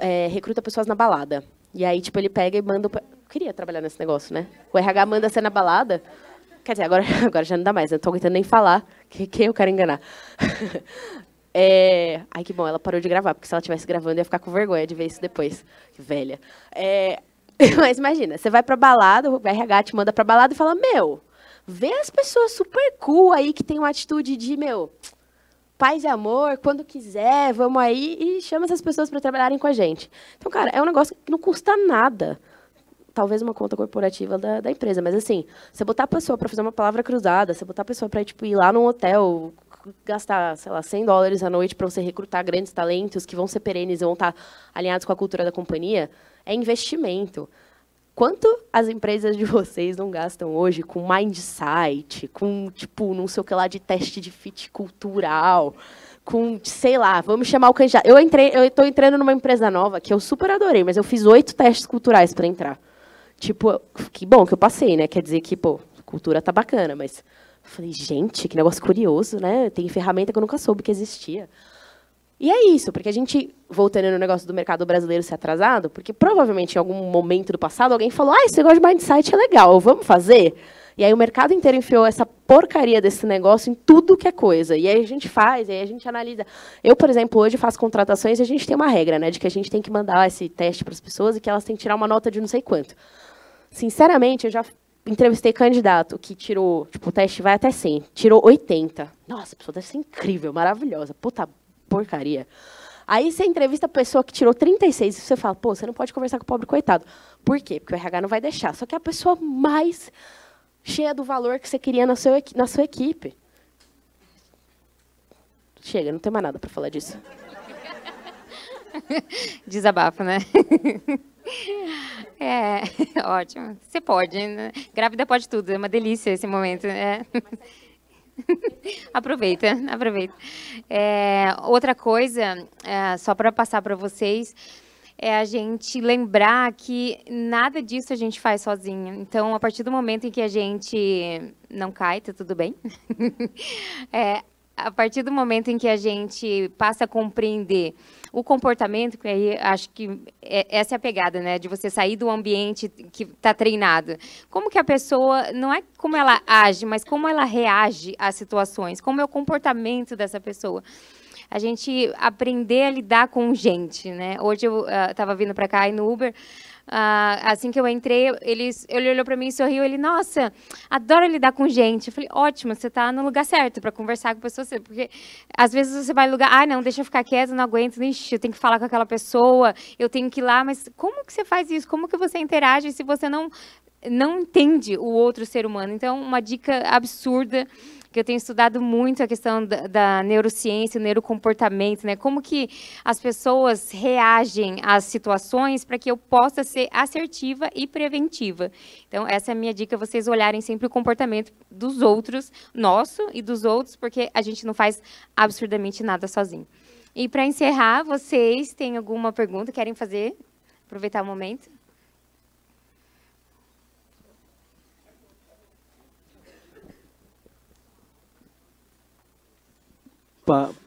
é, recruta pessoas na balada. E aí, tipo, ele pega e manda. Eu queria trabalhar nesse negócio, né? O RH manda você na balada. Quer dizer, agora, [laughs] agora já não dá mais, eu não tô aguentando nem falar. Quem que eu quero enganar? [laughs] É... Ai, que bom, ela parou de gravar, porque se ela estivesse gravando, ia ficar com vergonha de ver isso depois. Que velha. É... [laughs] Mas imagina, você vai pra balada, o RH te manda pra balada e fala, meu, vê as pessoas super cool aí que tem uma atitude de, meu, paz e amor, quando quiser, vamos aí e chama essas pessoas para trabalharem com a gente. Então, cara, é um negócio que não custa nada. Talvez uma conta corporativa da, da empresa, mas assim, você botar a pessoa para fazer uma palavra cruzada, você botar a pessoa para tipo, ir lá num hotel, gastar, sei lá, 100 dólares à noite para você recrutar grandes talentos que vão ser perenes e vão estar alinhados com a cultura da companhia, é investimento. Quanto as empresas de vocês não gastam hoje com mindset, com, tipo, não sei o que lá de teste de fit cultural, com, sei lá, vamos chamar o candidato. Eu entrei, eu estou entrando numa empresa nova que eu super adorei, mas eu fiz oito testes culturais para entrar. Tipo, que bom que eu passei, né? Quer dizer que, pô, cultura tá bacana, mas falei, gente, que negócio curioso, né? Tem ferramenta que eu nunca soube que existia. E é isso, porque a gente, voltando no negócio do mercado brasileiro ser atrasado, porque provavelmente em algum momento do passado alguém falou, ah, esse negócio de mindset é legal, vamos fazer? E aí o mercado inteiro enfiou essa porcaria desse negócio em tudo que é coisa. E aí a gente faz, aí a gente analisa. Eu, por exemplo, hoje faço contratações e a gente tem uma regra, né, de que a gente tem que mandar esse teste para as pessoas e que elas têm que tirar uma nota de não sei quanto. Sinceramente, eu já entrevistei candidato que tirou, tipo, o teste vai até 100, tirou 80. Nossa, a pessoa deve ser incrível, maravilhosa. Puta porcaria. Aí você entrevista a pessoa que tirou 36 e você fala, pô, você não pode conversar com o pobre coitado. Por quê? Porque o RH não vai deixar. Só que é a pessoa mais cheia do valor que você queria na sua, na sua equipe. Chega, não tem mais nada para falar disso. [laughs] Desabafo, né? É, ótimo. Você pode. Né? Grávida pode tudo. É uma delícia esse momento. É. [laughs] aproveita, aproveita. É, outra coisa, é, só para passar para vocês, é a gente lembrar que nada disso a gente faz sozinho. Então, a partir do momento em que a gente não cai, tá tudo bem. [laughs] é, a partir do momento em que a gente passa a compreender o comportamento, que aí acho que é, essa é a pegada, né? De você sair do ambiente que está treinado. Como que a pessoa, não é como ela age, mas como ela reage às situações, como é o comportamento dessa pessoa a gente aprender a lidar com gente, né? Hoje eu estava uh, vindo para cá e no Uber, Uh, assim que eu entrei, ele, ele olhou para mim e sorriu. Ele, nossa, adoro lidar com gente. Eu falei, ótimo, você está no lugar certo para conversar com pessoas. Porque às vezes você vai no lugar, ah, não, deixa eu ficar quieto, não aguento, ixi, eu tenho que falar com aquela pessoa, eu tenho que ir lá. Mas como que você faz isso? Como que você interage se você não, não entende o outro ser humano? Então, uma dica absurda que eu tenho estudado muito a questão da, da neurociência, o neurocomportamento, né? Como que as pessoas reagem às situações para que eu possa ser assertiva e preventiva. Então, essa é a minha dica, vocês olharem sempre o comportamento dos outros, nosso e dos outros, porque a gente não faz absurdamente nada sozinho. E para encerrar, vocês têm alguma pergunta? Querem fazer? Aproveitar o momento.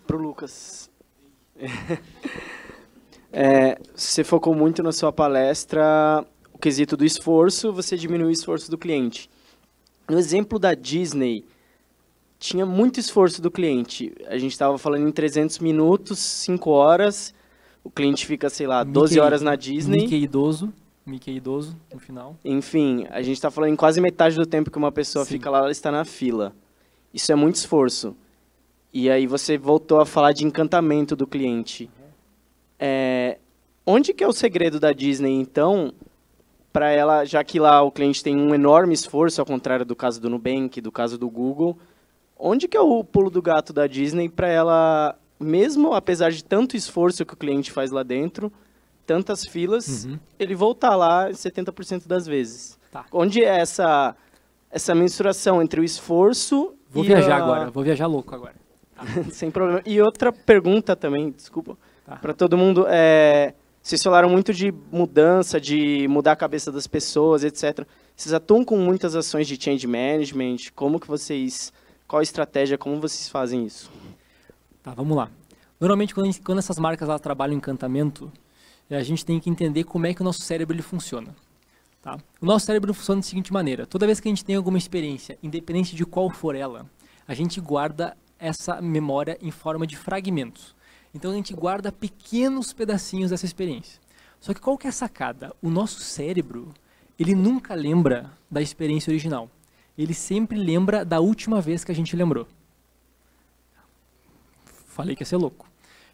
Para o Lucas. [laughs] É, você focou muito na sua palestra o quesito do esforço, você diminui o esforço do cliente. No exemplo da Disney, tinha muito esforço do cliente. A gente estava falando em 300 minutos, 5 horas. O cliente fica, sei lá, 12 Mickey- horas na Disney. Mickey idoso. Mickey idoso, no final. Enfim, a gente está falando em quase metade do tempo que uma pessoa Sim. fica lá, ela está na fila. Isso é muito esforço. E aí você voltou a falar de encantamento do cliente. É, onde que é o segredo da Disney, então, para ela, já que lá o cliente tem um enorme esforço, ao contrário do caso do Nubank, do caso do Google, onde que é o pulo do gato da Disney para ela, mesmo apesar de tanto esforço que o cliente faz lá dentro, tantas filas, Uhum. ele voltar lá 70% das vezes? Tá. Onde é essa, essa mensuração entre o esforço Vou e viajar a- agora, vou viajar louco agora. [laughs] Sem problema. E outra pergunta também, desculpa, Tá. para todo mundo. É, vocês falaram muito de mudança, de mudar a cabeça das pessoas, etc. Vocês atuam com muitas ações de change management? Como que vocês... Qual a estratégia? Como vocês fazem isso? Tá, vamos lá. Normalmente, quando, quando essas marcas elas trabalham encantamento, eh, a gente tem que entender como é que o nosso cérebro ele funciona. Tá? O nosso cérebro funciona da seguinte maneira: toda vez que a gente tem alguma experiência, independente de qual for ela, a gente guarda essa memória em forma de fragmentos. Então a gente guarda pequenos pedacinhos dessa experiência. Só que qual que é a sacada? O nosso cérebro, ele nunca lembra da experiência original. Ele sempre lembra da última vez que a gente lembrou. Falei que ia ser louco.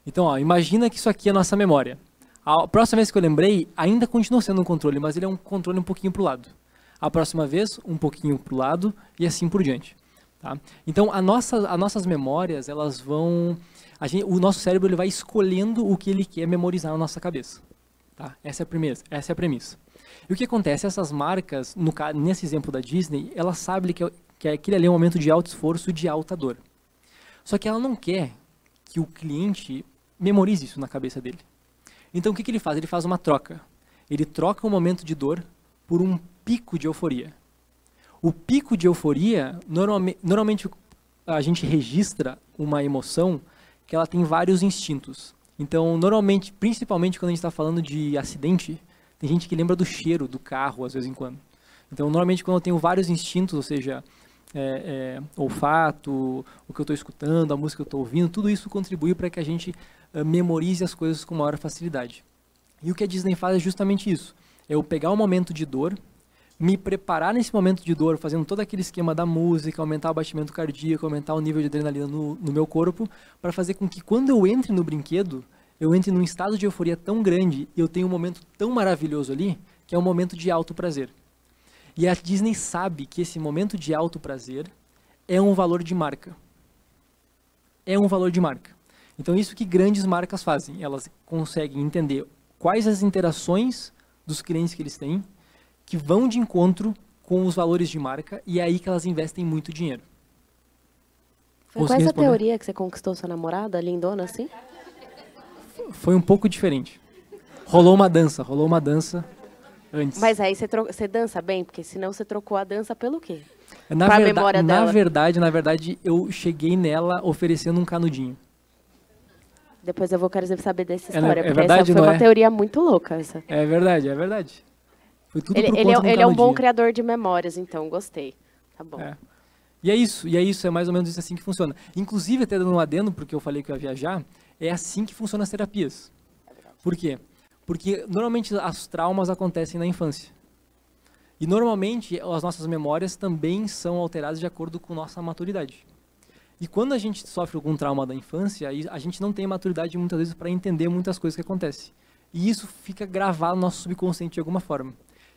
Então, ó, imagina que isso aqui é a nossa memória. A próxima vez que eu lembrei, ainda continua sendo um controle, mas ele é um controle um pouquinho para o lado. A próxima vez, um pouquinho para o lado e assim por diante. Tá? Então, a nossa, as nossas memórias, elas vão... gente- o nosso cérebro ele vai escolhendo o que ele quer memorizar na nossa cabeça. Tá? Essa, é a primeira, essa é a premissa. E o que acontece? Essas marcas, no, nesse exemplo da Disney, ela sabe que, que aquele ali é um momento de alto esforço e de alta dor. Só que ela não quer que o cliente memorize isso na cabeça dele. Então o que, que ele faz? Ele faz uma troca. Ele troca um momento de dor por um pico de euforia. O pico de euforia, normalme, normalmente a gente registra uma emoção que ela tem vários instintos. Então, normalmente, principalmente quando a gente está falando de acidente, tem gente que lembra do cheiro do carro, às vezes em quando. Então, normalmente, quando eu tenho vários instintos, ou seja, é, é, olfato, o que eu estou escutando, a música que eu estou ouvindo, tudo isso contribui para que a gente eh, memorize as coisas com maior facilidade. E o que a Disney faz é justamente isso. É eu pegar um momento de dor, me preparar nesse momento de dor, fazendo todo aquele esquema da música, aumentar o batimento cardíaco, aumentar o nível de adrenalina no, no meu corpo, para fazer com que quando eu entre no brinquedo, eu entre num estado de euforia tão grande e eu tenho um momento tão maravilhoso ali, que é um momento de alto prazer. E a Disney sabe que esse momento de alto prazer é um valor de marca. É um valor de marca. Então, isso que grandes marcas fazem. Elas conseguem entender quais as interações dos clientes que eles têm que vão de encontro com os valores de marca e é aí que elas investem muito dinheiro. Foi com essa responder? teoria que você conquistou sua namorada, lindona, assim? Foi um pouco diferente. Rolou uma dança, rolou uma dança antes. Mas aí você, você dança bem? Porque senão você trocou a dança pelo quê? na, pra verda- memória na dela. verdade, na verdade, eu cheguei nela oferecendo um canudinho. Depois eu vou querer saber dessa É, né? história, É porque verdade, essa foi uma é? teoria muito louca. Essa. É verdade, é verdade. Foi tudo Ele, ele, é, ele é um bom criador de memórias, então, gostei. Tá bom. É. E é isso, e é isso, é mais ou menos isso assim que funciona. Inclusive, até dando um adendo, porque eu falei que eu ia viajar, é assim que funcionam as terapias. Por quê? Porque normalmente os traumas acontecem na infância. E normalmente as nossas memórias também são alteradas de acordo com nossa maturidade. E quando a gente sofre algum trauma da infância, a gente não tem maturidade muitas vezes para entender muitas coisas que acontecem. E isso fica gravado no nosso subconsciente de alguma forma.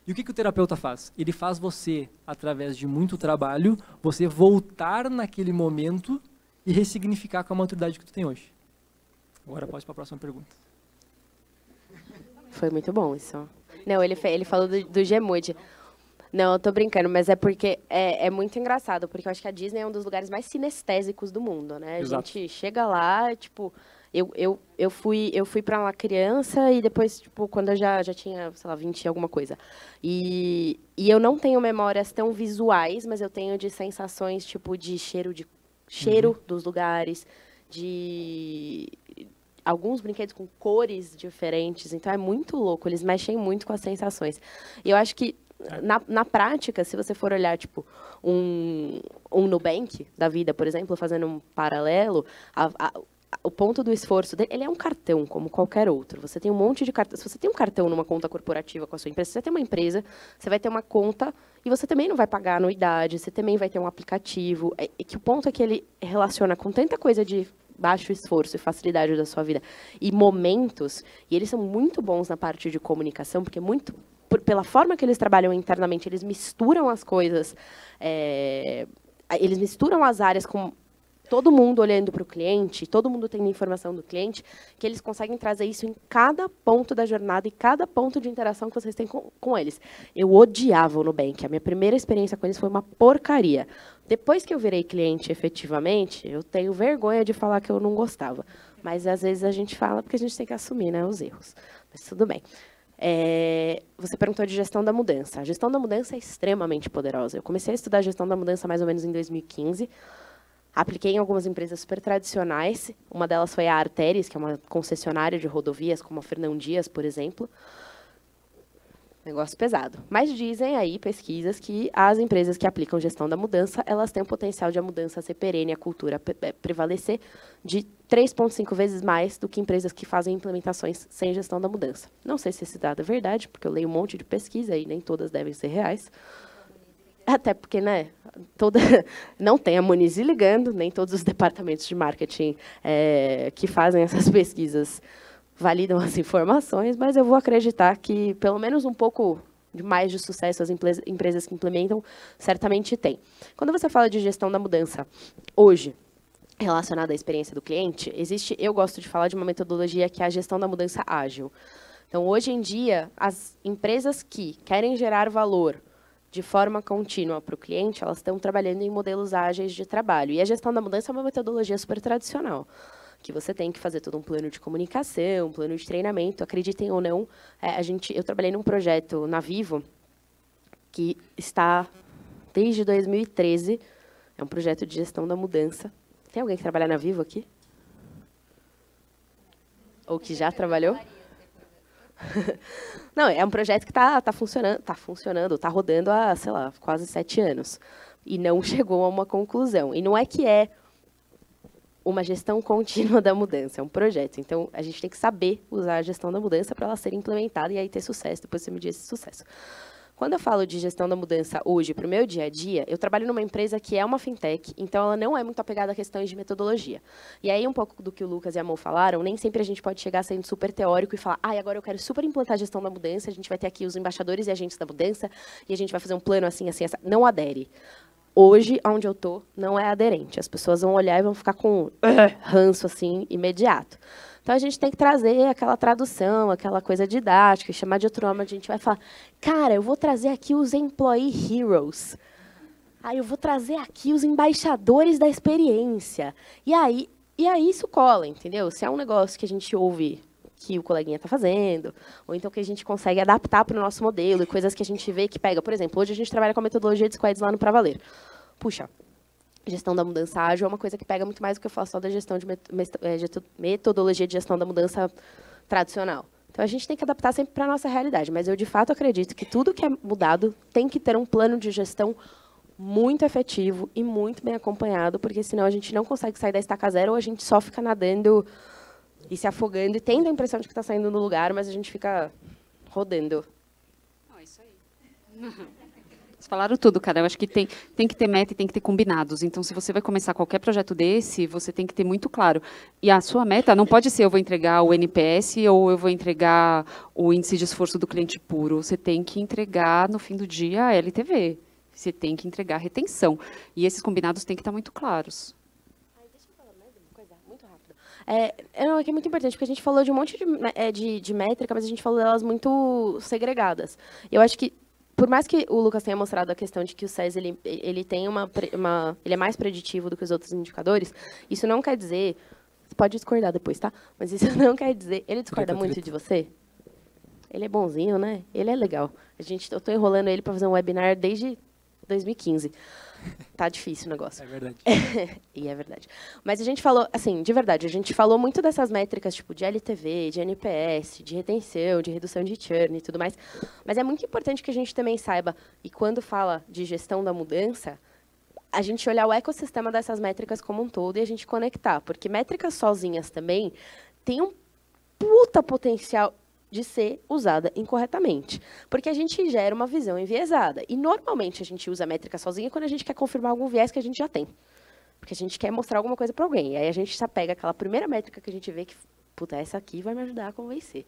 E o que, que o terapeuta faz? Ele faz você, através de muito trabalho, você voltar naquele momento e ressignificar com a maturidade que tu tem hoje. Agora pode para a próxima pergunta. Foi muito bom isso. Não, ele, ele falou do, do Gemood. Não, eu tô brincando, mas é porque é, é muito engraçado, porque eu acho que a Disney é um dos lugares mais sinestésicos do mundo, né? A Exato. gente chega lá, tipo, eu, eu, eu fui, eu fui para uma criança e depois, tipo, quando eu já, já tinha, sei lá, 20 e alguma coisa. E, e eu não tenho memórias tão visuais, mas eu tenho de sensações, tipo, de cheiro de cheiro dos lugares, de alguns brinquedos com cores diferentes, então é muito louco, eles mexem muito com as sensações. E eu acho que na, na prática, se você for olhar, tipo, um, um Nubank da vida, por exemplo, fazendo um paralelo, a, a, o ponto do esforço dele, ele é um cartão, como qualquer outro. Você tem um monte de cartão. Se você tem um cartão numa conta corporativa com a sua empresa, se você tem uma empresa, você vai ter uma conta e você também não vai pagar anuidade, você também vai ter um aplicativo. É, que o ponto é que ele relaciona com tanta coisa de baixo esforço e facilidade da sua vida e momentos, e eles são muito bons na parte de comunicação, porque muito por, pela forma que eles trabalham internamente, eles misturam as coisas, é, eles misturam as áreas com todo mundo olhando para o cliente, todo mundo tendo informação do cliente, que eles conseguem trazer isso em cada ponto da jornada e cada ponto de interação que vocês têm com, com eles. Eu odiava o Nubank. A minha primeira experiência com eles foi uma porcaria. Depois que eu virei cliente efetivamente, eu tenho vergonha de falar que eu não gostava. Mas às vezes a gente fala porque a gente tem que assumir né, os erros. Mas tudo bem. É, você perguntou de gestão da mudança. A gestão da mudança é extremamente poderosa. Eu comecei a estudar gestão da mudança mais ou menos em 2015. Apliquei em algumas empresas super tradicionais. Uma delas foi a Arteris, que é uma concessionária de rodovias, como a Fernão Dias, por exemplo. Negócio pesado. Mas dizem aí pesquisas que as empresas que aplicam gestão da mudança, elas têm o potencial de a mudança ser perene, a cultura é, prevalecer de 3,5 vezes mais do que empresas que fazem implementações sem gestão da mudança. Não sei se esse dado é verdade, porque eu leio um monte de pesquisa e nem todas devem ser reais. Até porque, né, toda, [laughs] não tem a Moniz ligando, nem todos os departamentos de marketing é, que fazem essas [laughs] pesquisas validam as informações, mas eu vou acreditar que pelo menos um pouco mais de sucesso as empresas que implementam certamente têm. Quando você fala de gestão da mudança hoje, relacionada à experiência do cliente, existe, eu gosto de falar de uma metodologia que é a gestão da mudança ágil. Então, hoje em dia, as empresas que querem gerar valor de forma contínua para o cliente, elas estão trabalhando em modelos ágeis de trabalho. E a gestão da mudança é uma metodologia super tradicional, que você tem que fazer todo um plano de comunicação, um plano de treinamento. Acreditem ou não, é, a gente, eu trabalhei num projeto na Vivo que está desde 2013. É um projeto de gestão da mudança. Tem alguém que trabalha na Vivo aqui? Ou que já trabalhou? [laughs] Não, é um projeto que está tá funcionando, está funcionando, está rodando há, sei lá, quase sete anos. E não [laughs] chegou a uma conclusão. E não é que é uma gestão [laughs] contínua da mudança, é um projeto. Então, a gente tem que saber usar a gestão da mudança para ela ser implementada e aí ter sucesso, depois você medir esse sucesso. Quando eu falo de gestão da mudança hoje para o meu dia a dia, eu trabalho numa empresa que é uma fintech, então ela não é muito apegada a questões de metodologia. E aí, um pouco do que o Lucas e a Mo falaram, nem sempre a gente pode chegar sendo super teórico e falar, ah, agora eu quero super implantar a gestão da mudança, a gente vai ter aqui os embaixadores e agentes da mudança, e a gente vai fazer um plano assim, assim, assim. Não adere. Hoje, onde eu estou, não é aderente. As pessoas vão olhar e vão ficar com [laughs] ranço assim imediato. Então a gente tem que trazer aquela tradução, aquela coisa didática, chamar de outro nome, a gente vai falar, cara, eu vou trazer aqui os employee heroes. Aí eu vou trazer aqui os embaixadores da experiência. E aí, e aí isso cola, entendeu? Se é um negócio que a gente ouve que o coleguinha está fazendo, ou então que a gente consegue adaptar para o nosso modelo, e coisas que a gente vê que pega. Por exemplo, hoje a gente trabalha com a metodologia de squads lá no Pra Valer. Puxa, gestão da mudança ágil é uma coisa que pega muito mais do que eu faço só da gestão de é, metodologia de gestão da mudança tradicional. Então a gente tem que adaptar sempre para a nossa realidade, mas eu de fato acredito que tudo que é mudado tem que ter um plano de gestão muito efetivo e muito bem acompanhado, porque senão a gente não consegue sair da estaca zero ou a gente só fica nadando e se afogando e tendo a impressão de que está saindo no lugar, mas a gente fica rodando. Oh, isso aí. [laughs] Falaram tudo, cara. Eu acho que tem, tem que ter meta e tem que ter combinados. Então, se você vai começar qualquer projeto desse, você tem que ter muito claro. E a sua meta não pode ser eu vou entregar o NPS ou eu vou entregar o índice de esforço do cliente puro. Você tem que entregar, no fim do dia, a LTV. Você tem que entregar a retenção. E esses combinados têm que estar muito claros. É, é que é muito importante, porque a gente falou de um monte de, é, de, de métrica, mas a gente falou delas muito segregadas. Eu acho que por mais que o Lucas tenha mostrado a questão de que o SES ele, ele tem uma, uma ele é mais preditivo do que os outros indicadores, isso não quer dizer você pode discordar depois, tá? Mas isso [laughs] não quer dizer ele discorda muito de você. Ele é bonzinho, né? Ele é legal. A gente eu tô enrolando ele para fazer um webinar desde 2015. Tá difícil o negócio. É verdade. [laughs] e é verdade. Mas a gente falou, assim, de verdade, a gente falou muito dessas métricas, tipo, de LTV, de NPS, de retenção, de redução de churn e tudo mais. Mas é muito importante que a gente também saiba, e quando fala de gestão da mudança, a gente olhar o ecossistema dessas métricas como um todo e a gente conectar. Porque métricas sozinhas também têm um puta potencial de ser usada incorretamente. Porque a gente gera uma visão enviesada. E, normalmente, a gente usa a métrica sozinha quando a gente quer confirmar algum viés que a gente já tem. Porque a gente quer mostrar alguma coisa para alguém. E aí a gente só pega aquela primeira métrica que a gente vê que, puta, essa aqui vai me ajudar a convencer.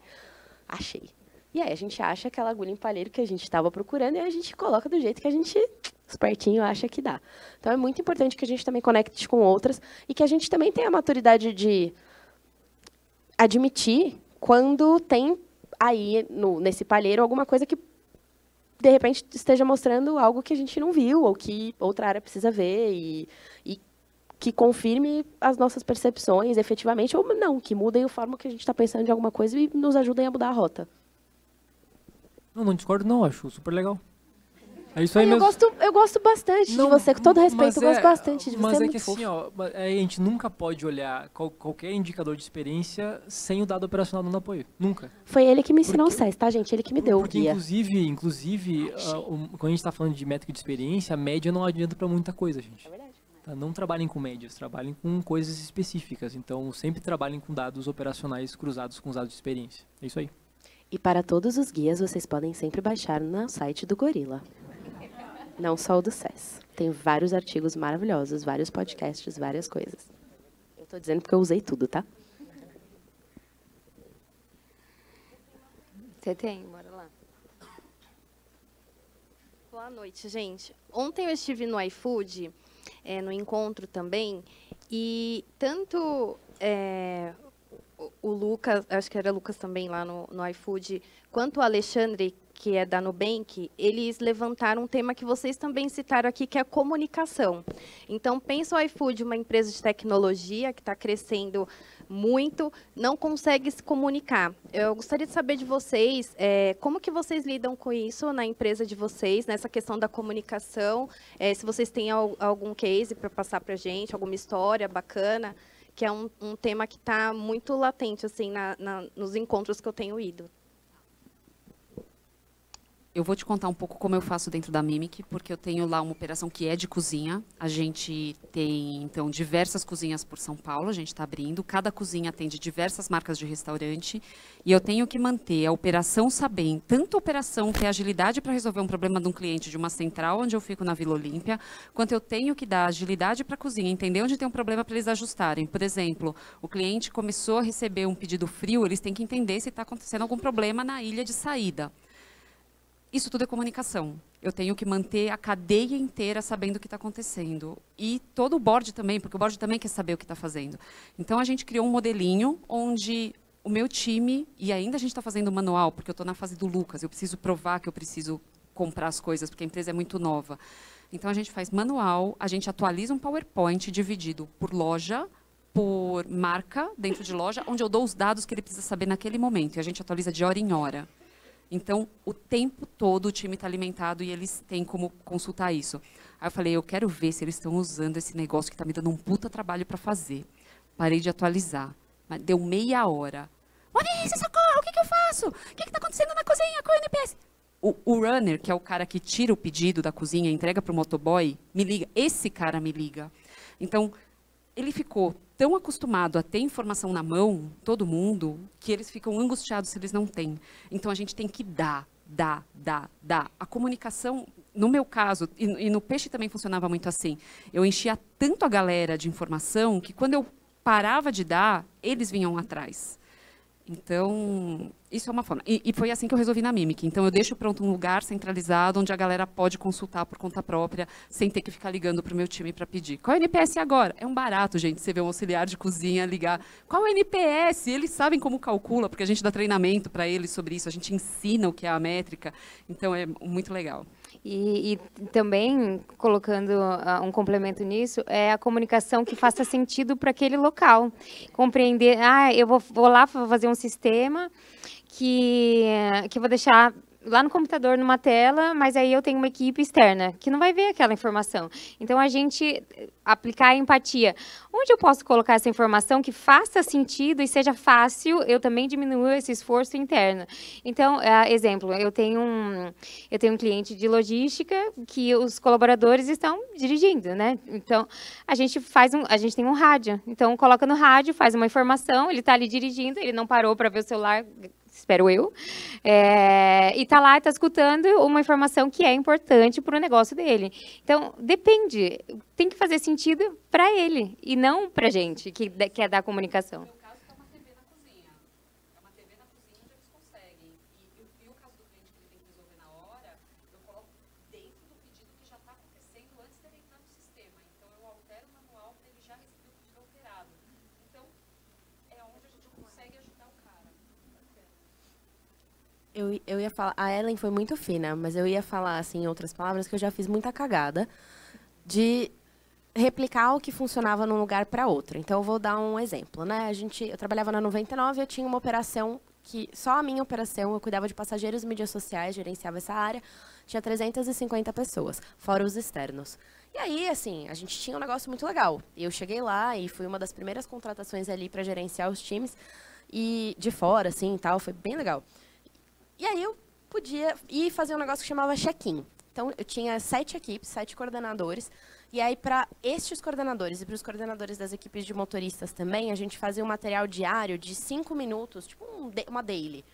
Achei. E aí a gente acha aquela agulha em palheiro que a gente estava procurando e a gente coloca do jeito que a gente, espertinho, acha que dá. Então é muito importante que a gente também conecte com outras e que a gente também tenha a maturidade de admitir quando tem aí no, nesse palheiro alguma coisa que de repente esteja mostrando algo que a gente não viu ou que outra área precisa ver e, e que confirme as nossas percepções efetivamente ou não, que mudem a forma que a gente está pensando de alguma coisa e nos ajudem a mudar a rota. Não, não discordo não, acho super legal. É isso aí eu mesmo. gosto, eu gosto bastante Não, de você, com todo respeito, mas eu gosto é- bastante de você. Mas é é muito que fofo. assim, ó, é, a gente nunca pode olhar qual- qualquer indicador de experiência sem o dado operacional no apoio. Nunca. Foi ele que me ensinou Porque- o SES, tá, gente? Ele que me deu o Porque, guia. inclusive, inclusive o- quando a gente está falando de métrica de experiência, a média não adianta para muita coisa, gente. Tá? Não trabalhem com médias, trabalhem com coisas específicas. Então, sempre trabalhem com dados operacionais cruzados com os dados de experiência. É isso aí. E para todos os guias, vocês podem sempre baixar no site do Gorila. Não só o do SES. Tem vários artigos maravilhosos, vários podcasts, várias coisas. Eu tô dizendo porque eu usei tudo, tá? Você tem, bora lá. Boa noite, gente. Ontem eu estive no iFood, eh, no encontro também, e tanto o, o Lucas, acho que era Lucas também lá no, no iFood, quanto o Alexandre, que é da Nubank, eles levantaram um tema que vocês também citaram aqui, que é a comunicação. Então, pensa o iFood, uma empresa de tecnologia que está crescendo muito, não consegue se comunicar. Eu gostaria de saber de vocês, eh, como que vocês lidam com isso na empresa de vocês, nessa questão da comunicação, eh, se vocês têm al- algum case para passar para a gente, alguma história bacana, que é um, um tema que está muito latente assim na- na- nos encontros que eu tenho ido. Eu vou te contar um pouco como eu faço dentro da Mimic, porque eu tenho lá uma operação que é de cozinha. A gente tem, então, diversas cozinhas por São Paulo, a gente está abrindo. Cada cozinha atende diversas marcas de restaurante. E eu tenho que manter a operação sabendo, tanto a operação ter agilidade para resolver um problema de um cliente de uma central, onde eu fico na Vila Olímpia, quanto eu tenho que dar agilidade para a cozinha, entender onde tem um problema para eles ajustarem. Por exemplo, o cliente começou a receber um pedido frio, eles têm que entender se está acontecendo algum problema na ilha de saída. Isso tudo é comunicação. Eu tenho que manter a cadeia inteira sabendo o que está acontecendo. E todo o board também, porque o board também quer saber o que está fazendo. Então, a gente criou um modelinho onde o meu time, e ainda a gente está fazendo manual, porque eu estou na fase do Lucas, eu preciso provar que eu preciso comprar as coisas, porque a empresa é muito nova. Então, a gente faz manual, a gente atualiza um PowerPoint dividido por loja, por marca dentro de loja, onde eu dou os dados que ele precisa saber naquele momento. E a gente atualiza de hora em hora. Então, o tempo todo o time está alimentado e eles têm como consultar isso. Aí eu falei, eu quero ver se eles estão usando esse negócio que está me dando um puta trabalho para fazer. Parei de atualizar. Mas deu meia hora. Monize, socorro, o que, que eu faço? O que está acontecendo na cozinha com o NPS? O, o runner, que é o cara que tira o pedido da cozinha entrega para o motoboy, me liga. Esse cara me liga. Então, ele ficou tão acostumado a ter informação na mão, todo mundo, que eles ficam angustiados se eles não têm. Então a gente tem que dar, dar, dar, dar. A comunicação, no meu caso, e, e no peixe também funcionava muito assim. Eu enchia tanto a galera de informação que quando eu parava de dar, eles vinham atrás. Então, isso é uma forma. E, e foi assim que eu resolvi na Mimic. Então, eu deixo pronto um lugar centralizado onde a galera pode consultar por conta própria, sem ter que ficar ligando para o meu time para pedir. Qual é o NPS agora? É um barato, gente. Você vê um auxiliar de cozinha ligar. Qual é o NPS? Eles sabem como calcula, porque a gente dá treinamento para eles sobre isso. A gente ensina o que é a métrica. Então, é muito legal. E, e também, colocando ah, um complemento nisso, é a comunicação que faça sentido para aquele local. Compreender, ah, eu vou, vou lá fazer um sistema que, que vou deixar lá no computador, numa tela, mas aí eu tenho uma equipe externa que não vai ver aquela informação. Então, a gente aplicar a empatia. Onde eu posso colocar essa informação que faça sentido e seja fácil, eu também diminuo esse esforço interno. Então, uh, exemplo, eu tenho, um, eu tenho um cliente de logística que os colaboradores estão dirigindo, né? Então, a gente faz um, a gente tem um rádio. Então, coloca no rádio, faz uma informação, ele está ali dirigindo, ele não parou para ver o celular, espero eu, é, e está lá, está escutando uma informação que é importante para o negócio dele. Então, depende, tem que fazer sentido para ele e não para gente que quer dar comunicação. Eu, eu ia falar, a Ellen foi muito fina, mas eu ia falar, assim, em outras palavras, que eu já fiz muita cagada de replicar o que funcionava num lugar para outro. Então, eu vou dar um exemplo, né? A gente, eu trabalhava na 99, eu tinha uma operação que só a minha operação, eu cuidava de passageiros mídias sociais, gerenciava essa área, tinha 350 pessoas, fora os externos. E aí, assim, a gente tinha um negócio muito legal. Eu cheguei lá e fui uma das primeiras contratações ali para gerenciar os times e de fora, assim, tal, foi bem legal. E aí eu podia ir fazer um negócio que chamava check-in. Então, eu tinha sete equipes, sete coordenadores. E aí, para estes coordenadores e para os coordenadores das equipes de motoristas também, a gente fazia um material diário de cinco minutos, tipo um, uma daily,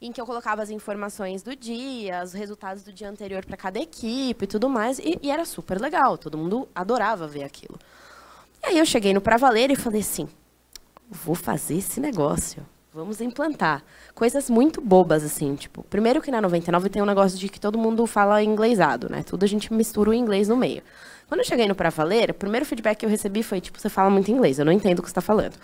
em que eu colocava as informações do dia, os resultados do dia anterior para cada equipe e tudo mais. E, e, era super legal, todo mundo adorava ver aquilo. E aí eu cheguei no Pra Valer e falei assim, vou fazer esse negócio. Vamos implantar. Coisas muito bobas, assim, tipo, primeiro que na 99 tem um negócio de que todo mundo fala inglesado, né? Tudo a gente mistura o inglês no meio. Quando eu cheguei no Pra Valer, o primeiro feedback que eu recebi foi, tipo, você fala muito inglês, eu não entendo o que você está falando.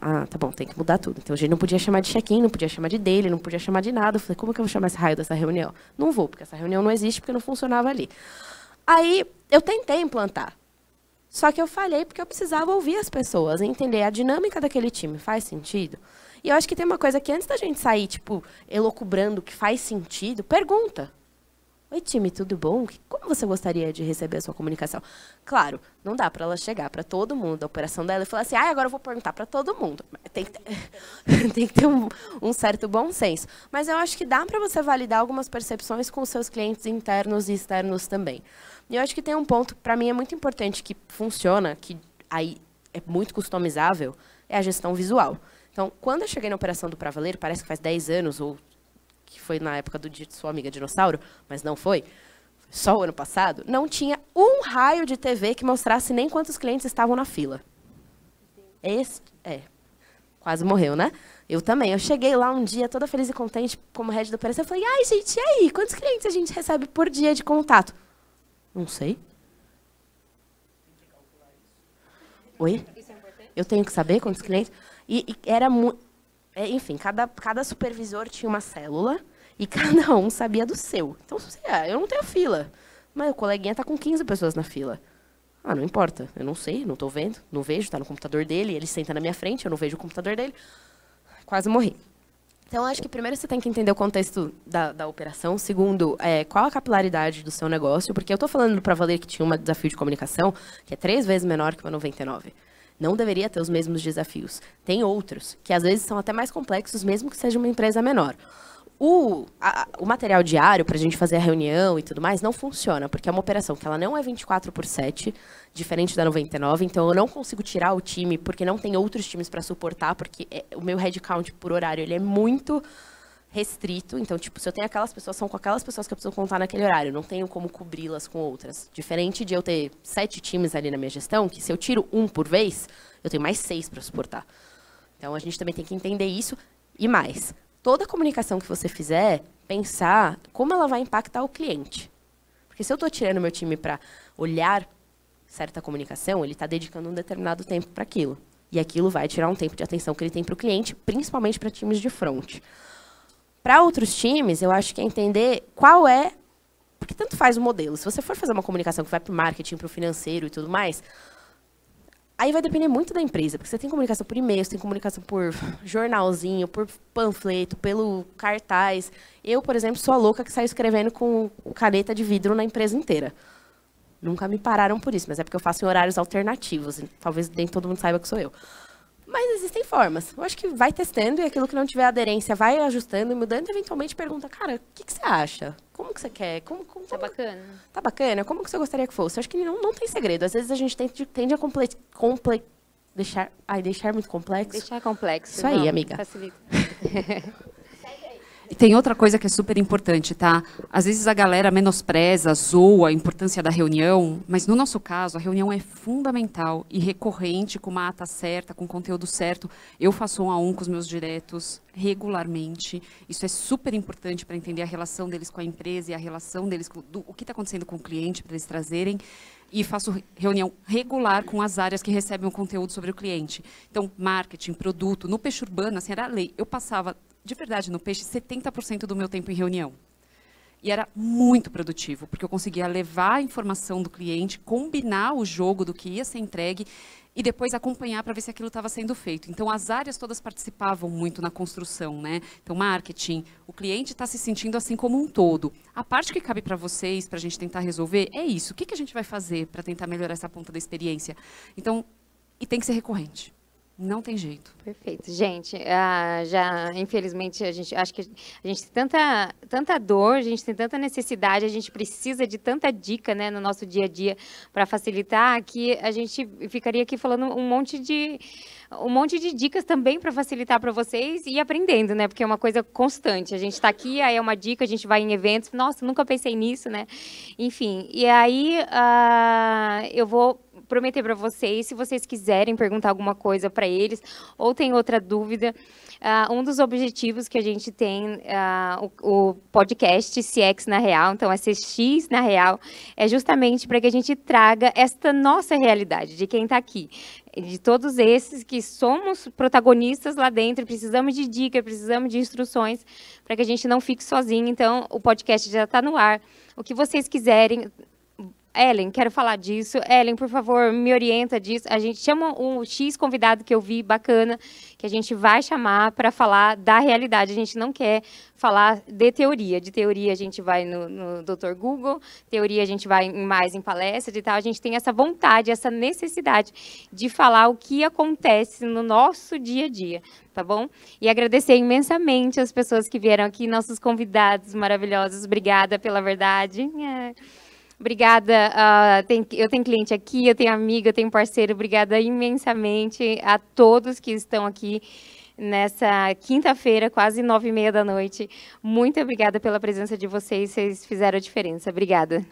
Ah, tá bom, tem que mudar tudo. Então a gente não podia chamar de check-in, não podia chamar de daily, não podia chamar de nada. Eu falei, como que eu vou chamar esse raio dessa reunião? Não vou, porque essa reunião não existe, porque não funcionava ali. Aí eu tentei implantar. Só que eu falhei porque eu precisava ouvir as pessoas, entender a dinâmica daquele time. Faz sentido? E eu acho que tem uma coisa que antes da gente sair, tipo, elocubrando que faz sentido, pergunta. Oi, time, tudo bom? Como você gostaria de receber a sua comunicação? Claro, não dá para ela chegar para todo mundo, a operação dela, e falar assim, ah, agora eu vou perguntar para todo mundo. Tem que ter, [laughs] tem que ter um, um, certo bom senso. Mas eu acho que dá para você validar algumas percepções com os seus clientes internos e externos também. E eu acho que tem um ponto, para mim, é muito importante que funciona, que aí é muito customizável, é a gestão visual. Então, quando eu cheguei na operação do Pravaleiro, parece que faz 10 anos, ou que foi na época do sua amiga dinossauro, mas não foi, só o ano passado, não tinha um raio de TV que mostrasse nem quantos clientes estavam na fila. Esse, é, quase morreu, né? Eu também. Eu cheguei lá um dia toda feliz e contente como head da operação. Eu falei, ai, gente, e aí? Quantos clientes a gente recebe por dia de contato? Não sei. Oi? Eu tenho que saber quantos clientes? E, e era muito. É, enfim, cada, cada supervisor tinha uma célula e [laughs] cada um sabia do seu. Então, ah, eu não tenho fila. Mas o coleguinha está com 15 pessoas na fila. Ah, não importa. Eu não sei, não estou vendo, não vejo, está no computador dele, ele senta na minha frente, eu não vejo o computador dele. Quase morri. Então, acho que primeiro você tem que entender o contexto da, da operação. Segundo, é, qual a capilaridade do seu negócio. Porque eu estou falando para valer que tinha um desafio de comunicação que é três vezes menor que o 99 não deveria ter os mesmos desafios. Tem outros, que às vezes são até mais complexos, mesmo que seja uma empresa menor. O, a, o material diário para a gente fazer a reunião e tudo mais não funciona, porque é uma operação que ela não é 24 por 7, diferente da 99, então eu não consigo tirar o time, porque não tem outros times para suportar, porque é, o meu headcount por horário ele é muito restrito. Então, tipo, se eu tenho aquelas pessoas, são com aquelas pessoas que eu preciso contar naquele horário. Não tenho como cobri-las com outras. Diferente de eu ter sete times ali na minha gestão, que se eu tiro um por vez, eu tenho mais seis para suportar. Então, a gente também tem que entender isso. E mais, toda comunicação que você fizer, pensar como ela vai impactar o cliente. Porque se eu estou tirando meu time para olhar certa comunicação, ele está dedicando um determinado tempo para aquilo. E aquilo vai tirar um tempo de atenção que ele tem para o cliente, principalmente para times de front. Para outros times, eu acho que é entender qual é. Porque tanto faz o modelo. Se você for fazer uma comunicação que vai para o marketing, para o financeiro e tudo mais, Aí vai depender muito da empresa, porque você tem comunicação por e-mail, você tem comunicação por jornalzinho, por panfleto, pelo cartaz. Eu, por exemplo, sou a louca que sai escrevendo com caneta de vidro na empresa inteira. Nunca me pararam por isso, mas é porque eu faço em horários alternativos. Talvez nem todo mundo saiba que sou eu. Mas existem formas. Eu acho que vai testando e aquilo que não tiver aderência vai ajustando e mudando. E eventualmente pergunta, cara, o que, que você acha? Como que você quer? Como, como, Tá bacana. Tá bacana? Como que você gostaria que fosse? Eu acho que não, não tem segredo. Às vezes a gente tende, tende a comple, comple, deixar, ai, deixar muito complexo. Deixar complexo. Isso aí, não, amiga. Facilita. [laughs] E tem outra coisa que é super importante, tá? Às vezes a galera menospreza, zoa a importância da reunião, mas no nosso caso, a reunião é fundamental e recorrente, com uma ata certa, com conteúdo certo. Eu faço um a um com os meus diretos regularmente. Isso é super importante para entender a relação deles com a empresa e a relação deles com do, o que está acontecendo com o cliente, para eles trazerem e faço reunião regular com as áreas que recebem o conteúdo sobre o cliente. Então, marketing, produto. No Peixe Urbano, assim, era lei. Eu passava, de verdade, no Peixe, 70% do meu tempo em reunião. E era muito produtivo, porque eu conseguia levar a informação do cliente, combinar o jogo do que ia ser entregue e depois acompanhar para ver se aquilo estava sendo feito. Então, as áreas todas participavam muito na construção, né? Então, marketing, o cliente está se sentindo assim como um todo. A parte que cabe para vocês, para a gente tentar resolver, é isso. O que, que a gente vai fazer para tentar melhorar essa ponta da experiência? Então, e tem que ser recorrente. Não tem jeito. Perfeito. Gente, ah, já, infelizmente, a gente acho que a gente tem tanta, tanta dor, a gente tem tanta necessidade, a gente precisa de tanta dica né, no nosso dia a dia para facilitar que a gente ficaria aqui falando um monte de um monte de dicas também para facilitar para vocês e aprendendo, né? Porque é uma coisa constante. A gente está aqui, aí é uma dica, a gente vai em eventos, nossa, nunca pensei nisso, né? Enfim, e aí ah, eu vou prometer para vocês, se vocês quiserem perguntar alguma coisa para eles ou tem outra dúvida, uh, um dos objetivos que a gente tem, uh, o, o, podcast CX na Real, então é CX na Real, é justamente para que a gente traga esta nossa realidade, de quem está aqui. De todos esses que somos protagonistas lá dentro, precisamos de dicas, precisamos de instruções para que a gente não fique sozinho. Então, o podcast já está no ar. O que vocês quiserem, Ellen, quero falar disso. Ellen, por favor, me orienta disso. A gente chama um X convidado que eu vi bacana, que a gente vai chamar para falar da realidade. A gente não quer falar de teoria. De teoria a gente vai no, no Dr. Google, teoria a gente vai mais em palestra e tal. A gente tem essa vontade, essa necessidade de falar o que acontece no nosso dia a dia, tá bom? E agradecer imensamente as pessoas que vieram aqui, nossos convidados maravilhosos. Obrigada pela verdade. É. Obrigada. Uh, tem, eu tenho cliente aqui, eu tenho amiga, eu tenho parceiro. Obrigada imensamente a todos que estão aqui nessa quinta-feira, quase nove e meia da noite. Muito obrigada pela presença de vocês. Vocês fizeram a diferença. Obrigada.